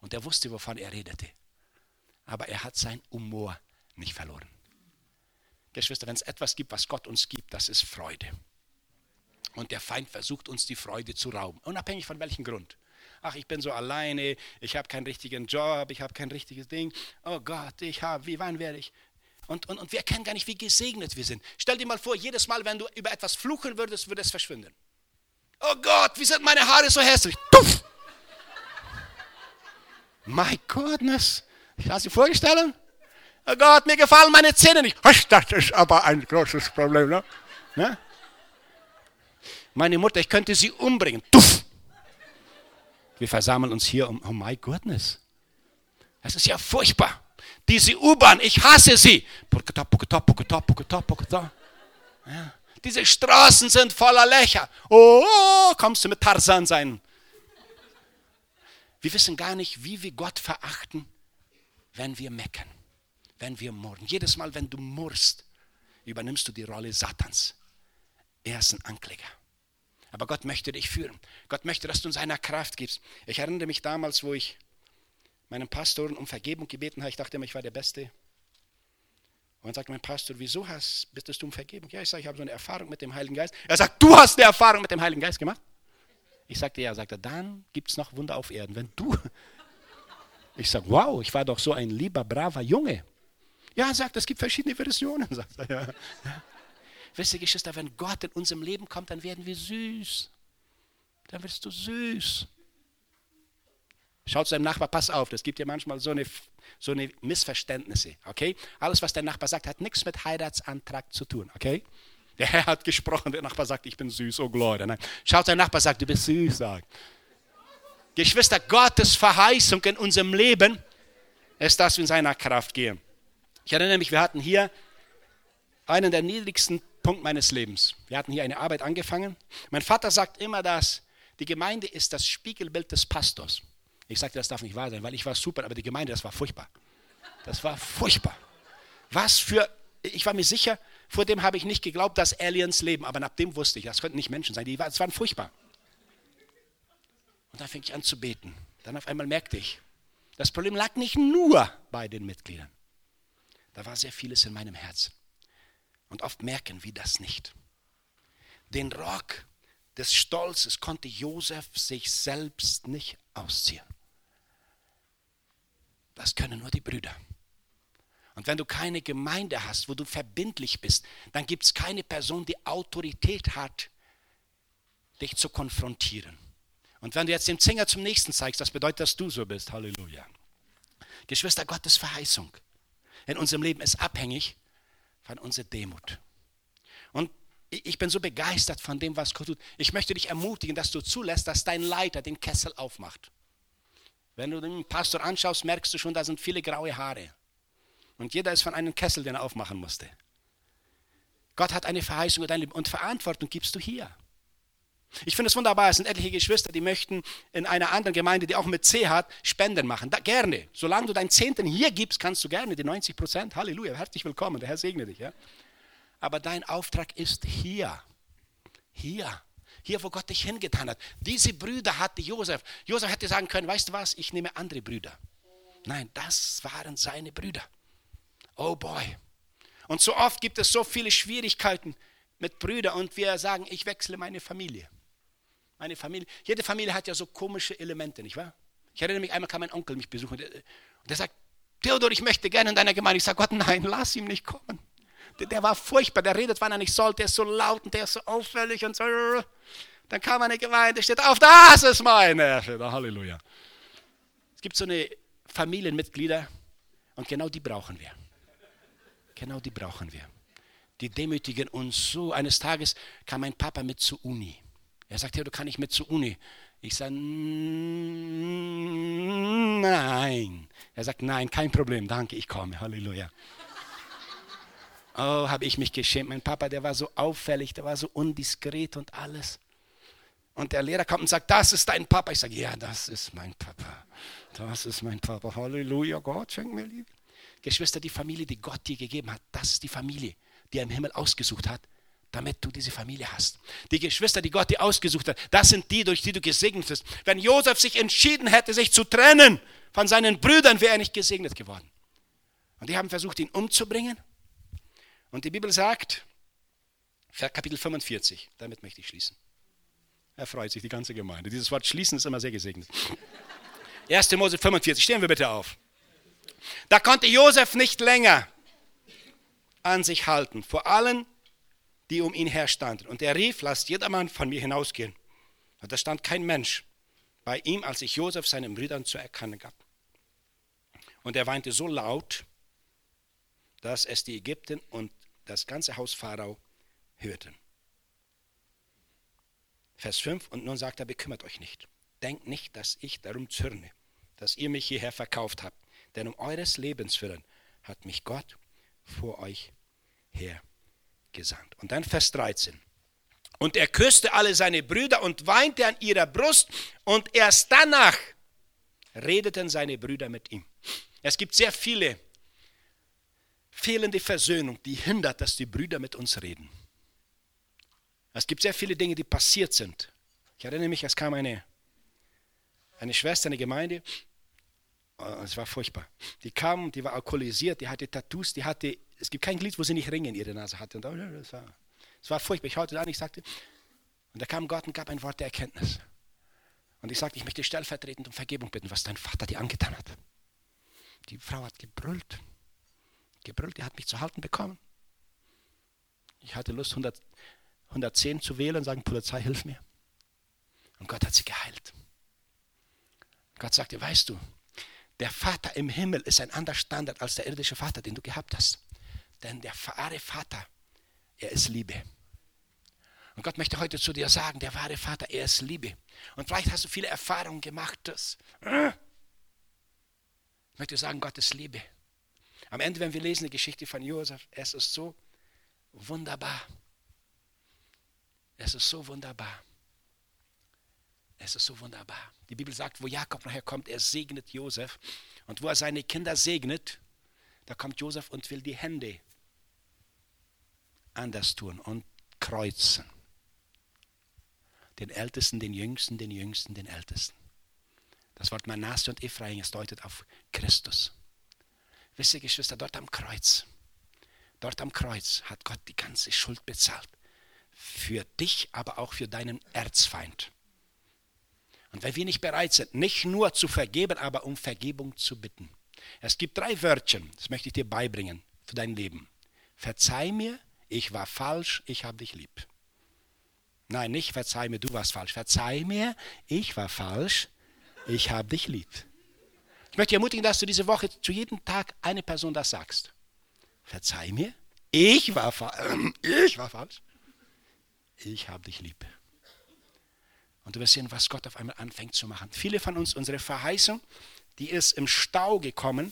Speaker 1: Und er wusste, wovon er redete. Aber er hat sein Humor nicht verloren. Geschwister, wenn es etwas gibt, was Gott uns gibt, das ist Freude. Und der Feind versucht uns die Freude zu rauben, unabhängig von welchem Grund ach, ich bin so alleine, ich habe keinen richtigen Job, ich habe kein richtiges Ding. Oh Gott, ich habe, wie wann werde ich? Und, und, und wir erkennen gar nicht, wie gesegnet wir sind. Stell dir mal vor, jedes Mal, wenn du über etwas fluchen würdest, würde es verschwinden. Oh Gott, wie sind meine Haare so hässlich? Puff! My goodness. Ich habe sie vorgestellt. Oh Gott, mir gefallen meine Zähne nicht. Das ist aber ein großes Problem. Ne? ne? Meine Mutter, ich könnte sie umbringen. Tuff! Wir versammeln uns hier um, oh my goodness. Das ist ja furchtbar. Diese U-Bahn, ich hasse sie. Ja. Diese Straßen sind voller Löcher. Oh, kommst du mit Tarzan sein? Wir wissen gar nicht, wie wir Gott verachten, wenn wir meckern, wenn wir murren. Jedes Mal, wenn du murrst, übernimmst du die Rolle Satans. Er ist ein Ankläger. Aber Gott möchte dich führen. Gott möchte, dass du in seiner Kraft gibst. Ich erinnere mich damals, wo ich meinen Pastoren um Vergebung gebeten habe. Ich dachte immer, ich war der Beste. Und dann sagt mein Pastor, wieso hast, bittest du um Vergebung? Ja, ich sage, ich habe so eine Erfahrung mit dem Heiligen Geist. Er sagt, du hast eine Erfahrung mit dem Heiligen Geist gemacht? Ich sagte, ja, sagt er, dann gibt es noch Wunder auf Erden. Wenn du. Ich sage, wow, ich war doch so ein lieber, braver Junge. Ja, sagt, es gibt verschiedene Versionen, sagt er. Ja. Wisst ihr, Geschwister, wenn Gott in unserem Leben kommt, dann werden wir süß. Dann wirst du süß. Schaut zu deinem Nachbar, pass auf, das gibt dir manchmal so eine, so eine Missverständnisse, okay? Alles, was dein Nachbar sagt, hat nichts mit Heiratsantrag zu tun, okay? Der Herr hat gesprochen, der Nachbar sagt, ich bin süß, oh Gloria. Nein. Schaut dein Nachbar, sagt, du bist süß, sagt. Geschwister, Gottes Verheißung in unserem Leben ist, dass wir in seiner Kraft gehen. Ich erinnere mich, wir hatten hier einen der niedrigsten Punkt meines Lebens. Wir hatten hier eine Arbeit angefangen. Mein Vater sagt immer, dass die Gemeinde ist das Spiegelbild des Pastors. Ich sagte, das darf nicht wahr sein, weil ich war super, aber die Gemeinde, das war furchtbar. Das war furchtbar. Was für, ich war mir sicher, vor dem habe ich nicht geglaubt, dass Aliens leben, aber ab dem wusste ich, das könnten nicht Menschen sein, die waren, waren furchtbar. Und dann fing ich an zu beten. Dann auf einmal merkte ich, das Problem lag nicht nur bei den Mitgliedern. Da war sehr vieles in meinem Herzen. Und oft merken wir das nicht. Den Rock des Stolzes konnte Josef sich selbst nicht ausziehen. Das können nur die Brüder. Und wenn du keine Gemeinde hast, wo du verbindlich bist, dann gibt es keine Person, die Autorität hat, dich zu konfrontieren. Und wenn du jetzt den Zinger zum nächsten zeigst, das bedeutet, dass du so bist. Halleluja. Geschwister, Gottes Verheißung in unserem Leben ist abhängig von unserer Demut. Und ich bin so begeistert von dem, was Gott tut. Ich möchte dich ermutigen, dass du zulässt, dass dein Leiter den Kessel aufmacht. Wenn du den Pastor anschaust, merkst du schon, da sind viele graue Haare. Und jeder ist von einem Kessel, den er aufmachen musste. Gott hat eine Verheißung über dein Leben und Verantwortung gibst du hier. Ich finde es wunderbar, es sind etliche Geschwister, die möchten in einer anderen Gemeinde, die auch mit C hat, Spenden machen. Da, gerne. Solange du deinen Zehnten hier gibst, kannst du gerne die 90 Prozent. Halleluja, herzlich willkommen, der Herr segne dich. Ja? Aber dein Auftrag ist hier. Hier. Hier, wo Gott dich hingetan hat. Diese Brüder hatte Josef. Josef hätte sagen können, weißt du was, ich nehme andere Brüder. Nein, das waren seine Brüder. Oh boy. Und so oft gibt es so viele Schwierigkeiten mit Brüdern und wir sagen, ich wechsle meine Familie. Meine Familie, jede Familie hat ja so komische Elemente, nicht wahr? Ich erinnere mich, einmal kam mein Onkel mich besuchen und der sagt, Theodor, ich möchte gerne in deiner Gemeinde. Ich sage, Gott, nein, lass ihn nicht kommen. Der, der, war furchtbar, der redet, wann er nicht soll, der ist so laut und der ist so auffällig und so. Dann kam eine Gemeinde, steht auf, das ist meine. Halleluja. Es gibt so eine Familienmitglieder und genau die brauchen wir. Genau die brauchen wir. Die demütigen uns so. Eines Tages kam mein Papa mit zur Uni. Er sagt, ja, du kannst nicht mit zur Uni. Ich sage, nein. Er sagt, nein, kein Problem, danke, ich komme. Halleluja. Oh, habe ich mich geschämt. Mein Papa, der war so auffällig, der war so undiskret und alles. Und der Lehrer kommt und sagt, das ist dein Papa. Ich sage, ja, das ist mein Papa. Das ist mein Papa. Halleluja, Gott schenkt mir Liebe. Geschwister, die Familie, die Gott dir gegeben hat, das ist die Familie, die er im Himmel ausgesucht hat, damit du diese Familie hast. Die Geschwister, die Gott dir ausgesucht hat, das sind die, durch die du gesegnet bist. Wenn Josef sich entschieden hätte, sich zu trennen von seinen Brüdern, wäre er nicht gesegnet geworden. Und die haben versucht, ihn umzubringen. Und die Bibel sagt, Kapitel 45, damit möchte ich schließen. Er freut sich, die ganze Gemeinde. Dieses Wort schließen ist immer sehr gesegnet. 1. Mose 45, stehen wir bitte auf. Da konnte Josef nicht länger an sich halten, vor allen, die um ihn her standen. Und er rief, lasst jedermann von mir hinausgehen. Und da stand kein Mensch bei ihm, als sich Josef seinen Brüdern zu erkennen gab. Und er weinte so laut, dass es die Ägypten und das ganze Haus Pharao hörten. Vers 5, und nun sagt er, bekümmert euch nicht. Denkt nicht, dass ich darum zürne, dass ihr mich hierher verkauft habt denn um eures Lebens willen hat mich Gott vor euch her gesandt. Und dann Vers 13. Und er küsste alle seine Brüder und weinte an ihrer Brust und erst danach redeten seine Brüder mit ihm. Es gibt sehr viele fehlende Versöhnung, die hindert, dass die Brüder mit uns reden. Es gibt sehr viele Dinge, die passiert sind. Ich erinnere mich, es kam eine, eine Schwester in die Gemeinde Oh, es war furchtbar. Die kam, die war alkoholisiert, die hatte Tattoos, die hatte, es gibt kein Glied, wo sie nicht Ringe in ihrer Nase hatte. Und das war, das war furchtbar. Ich da an, ich sagte, und da kam Gott und gab ein Wort der Erkenntnis. Und ich sagte, ich möchte stellvertretend um Vergebung bitten, was dein Vater dir angetan hat. Die Frau hat gebrüllt, gebrüllt, die hat mich zu halten bekommen. Ich hatte Lust, 100, 110 zu wählen und sagen, Polizei, hilf mir. Und Gott hat sie geheilt. Gott sagte, weißt du, der Vater im Himmel ist ein anderer Standard als der irdische Vater, den du gehabt hast. Denn der wahre Vater, er ist Liebe. Und Gott möchte heute zu dir sagen, der wahre Vater, er ist Liebe. Und vielleicht hast du viele Erfahrungen gemacht. Das. Ich möchte sagen, Gott ist Liebe. Am Ende, wenn wir lesen die Geschichte von Josef, es ist so wunderbar. Es ist so wunderbar. Es ist so wunderbar. Die Bibel sagt, wo Jakob nachher kommt, er segnet Josef. Und wo er seine Kinder segnet, Da kommt Josef und will die Hände anders tun und kreuzen. Den Ältesten, den Jüngsten, den Jüngsten, den Ältesten. Das Wort Manasse und Ephraim, es deutet auf Christus. Wisst ihr, Geschwister, dort am Kreuz, dort am Kreuz hat Gott die ganze Schuld bezahlt. Für dich, aber auch für deinen Erzfeind. Und wenn wir nicht bereit sind, nicht nur zu vergeben, aber um Vergebung zu bitten. Es gibt drei Wörtchen, das möchte ich dir beibringen für dein Leben. Verzeih mir, ich war falsch, ich habe dich lieb. Nein, nicht verzeih mir, du warst falsch. Verzeih mir, ich war falsch, ich habe dich lieb. Ich möchte ermutigen, dass du diese Woche zu jedem Tag eine Person das sagst. Verzeih mir, ich war, ich war falsch, ich habe dich lieb. Und du wirst sehen, was Gott auf einmal anfängt zu machen. Viele von uns, unsere Verheißung, die ist im Stau gekommen,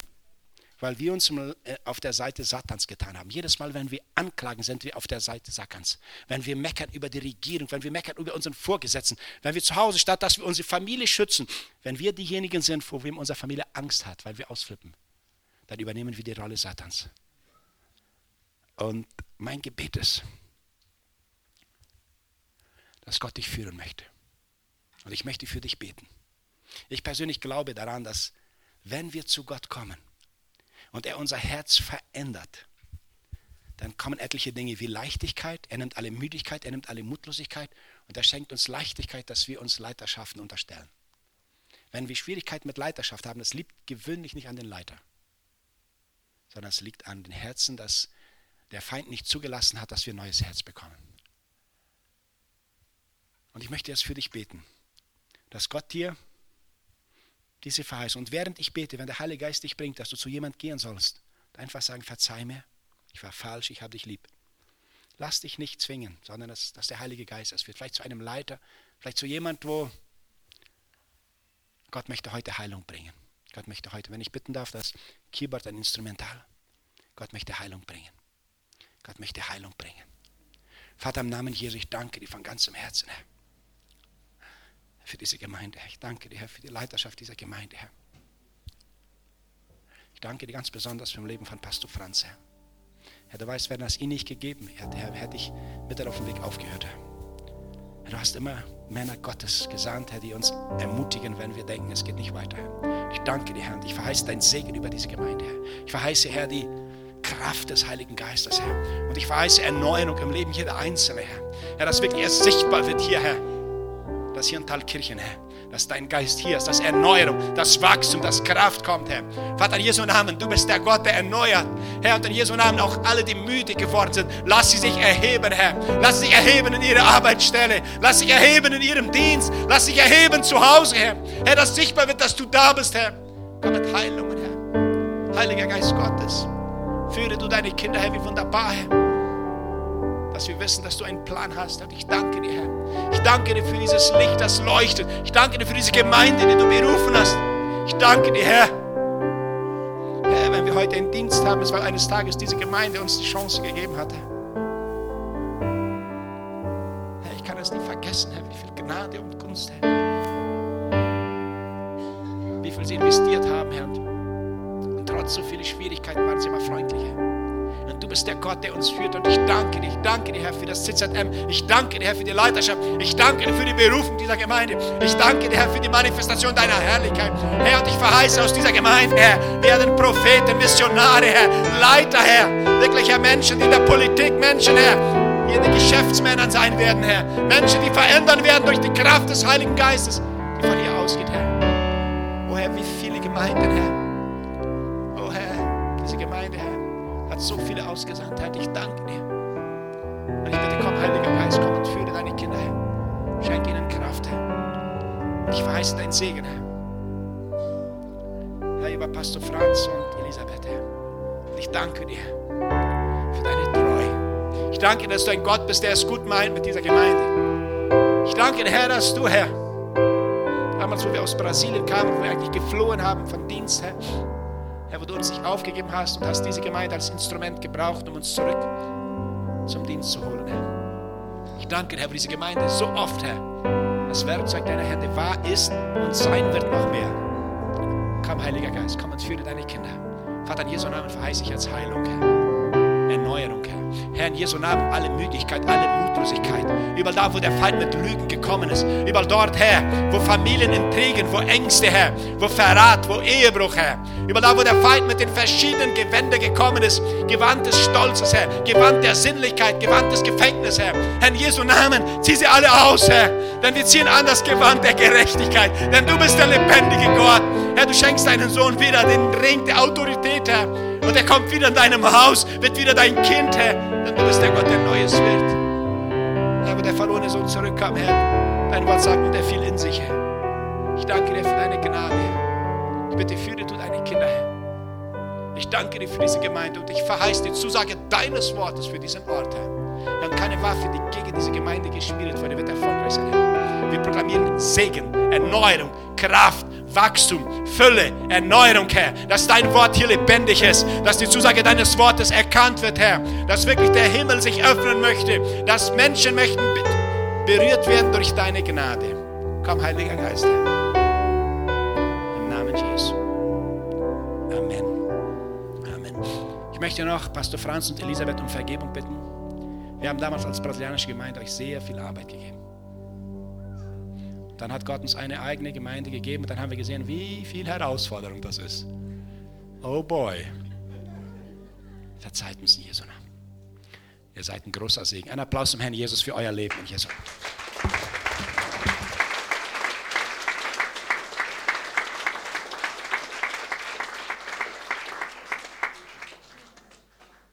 Speaker 1: weil wir uns äh, auf der Seite Satans getan haben. Jedes Mal, wenn wir anklagen, sind wir auf der Seite Satans. Wenn wir meckern über die Regierung, wenn wir meckern über unseren Vorgesetzten, wenn wir zu Hause, statt dass wir unsere Familie schützen, wenn wir diejenigen sind, vor wem unsere Familie Angst hat, weil wir ausflippen, dann übernehmen wir die Rolle Satans. Und mein Gebet ist, dass Gott dich führen möchte. Und ich möchte für dich beten. Ich persönlich glaube daran, dass wenn wir zu Gott kommen, und er unser Herz verändert, dann kommen etliche Dinge wie Leichtigkeit, er nimmt alle Müdigkeit, er nimmt alle Mutlosigkeit und er schenkt uns Leichtigkeit, dass wir uns Leiterschaften unterstellen. Wenn wir Schwierigkeiten mit Leiterschaft haben, das liegt gewöhnlich nicht an den Leiter, sondern es liegt an den Herzen, dass der Feind nicht zugelassen hat, dass wir ein neues Herz bekommen. Und ich möchte jetzt für dich beten, dass Gott dir diese Verheißung. Und während ich bete, wenn der Heilige Geist dich bringt, dass du zu jemand gehen sollst, einfach sagen, verzeih mir, ich war falsch, ich habe dich lieb. Lass dich nicht zwingen, sondern dass, dass der Heilige Geist es wird. Vielleicht zu einem Leiter, vielleicht zu jemand, wo Gott möchte heute Heilung bringen. Gott möchte heute, wenn ich bitten darf, das Keyboard ein Instrumental. Gott möchte Heilung bringen. Gott möchte Heilung bringen. Vater, im Namen Jesu, ich danke dir von ganzem Herzen, Herr für diese Gemeinde. Ich danke dir, Herr, für die Leiterschaft dieser Gemeinde, Herr. Ich danke dir ganz besonders für das Leben von Pastor Franz, Herr. Herr, du weißt, wenn das ihn nicht gegeben hätte, Herr, hätte ich mit auf dem Weg aufgehört, Herr. Herr. Du hast immer Männer Gottes gesandt, Herr, die uns ermutigen, wenn wir denken, es geht nicht weiter, Herr. Ich danke dir, Herr, und ich verheiße deinen Segen über diese Gemeinde, Herr. Ich verheiße, Herr, die Kraft des Heiligen Geistes, Herr. Und ich verheiße Erneuerung im Leben jeder Einzelne, Herr. Herr, dass wirklich erst sichtbar wird hier, Herr dass hier in Talkirchen, Herr, dass dein Geist hier ist, dass Erneuerung, das Wachstum, das Kraft kommt, Herr. Vater, in Jesu Namen, du bist der Gott, der erneuert. Herr, und in Jesu Namen auch alle, die müde geworden sind, lass sie sich erheben, Herr. Lass sie sich erheben in ihrer Arbeitsstelle. Lass sich erheben in ihrem Dienst. Lass sich erheben zu Hause, Herr. Herr, dass sichtbar wird, dass du da bist, Herr. Komm mit Heilungen, Herr. Heiliger Geist Gottes, führe du deine Kinder, Herr, wie wunderbar, Herr dass wir wissen, dass du einen Plan hast. Und ich danke dir, Herr. Ich danke dir für dieses Licht, das leuchtet. Ich danke dir für diese Gemeinde, die du berufen hast. Ich danke dir, Herr. Herr, wenn wir heute einen Dienst haben, ist, weil eines Tages diese Gemeinde uns die Chance gegeben hat. Herr, ich kann es nie vergessen, Herr, wie viel Gnade und Gunst, Herr. Wie viel sie investiert haben, Herr. Und trotz so vieler Schwierigkeiten waren sie immer freundlich, Herr du bist der Gott, der uns führt. Und ich danke dir, ich danke dir, Herr, für das ZZM. Ich danke dir, Herr, für die Leiterschaft. Ich danke dir für die Berufung dieser Gemeinde. Ich danke dir, Herr, für die Manifestation deiner Herrlichkeit. Herr, und ich verheiße aus dieser Gemeinde, Herr, werden Propheten, Missionare, Herr, Leiter, Herr, wirklich, Herr, Menschen in der Politik, Menschen, Herr, die in den Geschäftsmännern sein werden, Herr. Menschen, die verändern werden durch die Kraft des Heiligen Geistes, die von hier ausgeht, Herr. Oh Herr, wie viele Gemeinden, Herr. So viele ausgesandt, Herr. Ich danke dir. Und ich bitte, komm, Heiliger Geist, komm und führe deine Kinder, Herr. Schenk ihnen Kraft, ich verheiße deinen Segen, Herr. Herr, über Pastor Franz und Elisabeth. Und ich danke dir für deine Treue. Ich danke dass du ein Gott bist, der es gut meint mit dieser Gemeinde. Ich danke Herr, dass du, Herr, damals, wo wir aus Brasilien kamen, wo wir eigentlich geflohen haben von Dienst, Herr, Herr, wo du uns nicht aufgegeben hast und hast diese Gemeinde als Instrument gebraucht, um uns zurück zum Dienst zu holen, Herr. Ich danke dir, Herr, für diese Gemeinde so oft, Herr, das Werkzeug deiner Hände war, ist und sein wird noch mehr. Komm, Heiliger Geist, komm und führe deine Kinder. Vater, in Jesu Namen verheiße ich jetzt Heilung, Herr. Erneuerung, Herr. Herr, in Jesu Namen alle Müdigkeit, alle Mutlosigkeit. Überall da, wo der Feind mit Lügen gekommen ist. Überall dort, Herr, wo Familienintrigen, wo Ängste, Herr, wo Verrat, wo Ehebruch, Herr. Überall da, wo der Feind mit den verschiedenen Gewändern gekommen ist. Gewand des Stolzes, Herr. Gewand der Sinnlichkeit, Gewand des Gefängnisses, Herr. Herr, in Jesu Namen, zieh sie alle aus, Herr. Denn wir ziehen an das Gewand der Gerechtigkeit. Denn du bist der lebendige Gott. Herr, du schenkst deinen Sohn wieder den Ring der Autorität, Herr. Und er kommt wieder in deinem Haus, wird wieder dein Kind, Herr. Denn du bist der Gott, der Neues wird. Herr, wo der verlorene Sohn zurückkam, Herr. Dein Wort sagt, und er fiel in sich, Herr. Ich danke dir für deine Gnade, Herr. Ich bitte, führe du deine Kinder, Herr. Ich danke dir für diese Gemeinde und ich verheiße die Zusage deines Wortes für diesen Ort, Herr. Wir haben keine Waffe, die gegen diese Gemeinde geschmiedet wurde, wird erfolgreich sein. Wir proklamieren Segen, Erneuerung, Kraft, Wachstum, Fülle, Erneuerung, Herr. Dass dein Wort hier lebendig ist, dass die Zusage deines Wortes erkannt wird, Herr. Dass wirklich der Himmel sich öffnen möchte, dass Menschen möchten berührt werden durch deine Gnade. Komm, Heiliger Geist, Herr. Im Namen Jesu. Amen. Amen. Ich möchte noch Pastor Franz und Elisabeth um Vergebung bitten. Wir haben damals als brasilianische Gemeinde euch sehr viel Arbeit gegeben. Dann hat Gott uns eine eigene Gemeinde gegeben und dann haben wir gesehen, wie viel Herausforderung das ist. Oh boy. Verzeiht uns in Jesu Namen. Ihr seid ein großer Segen. Ein Applaus zum Herrn Jesus für euer Leben in Jesu Namen.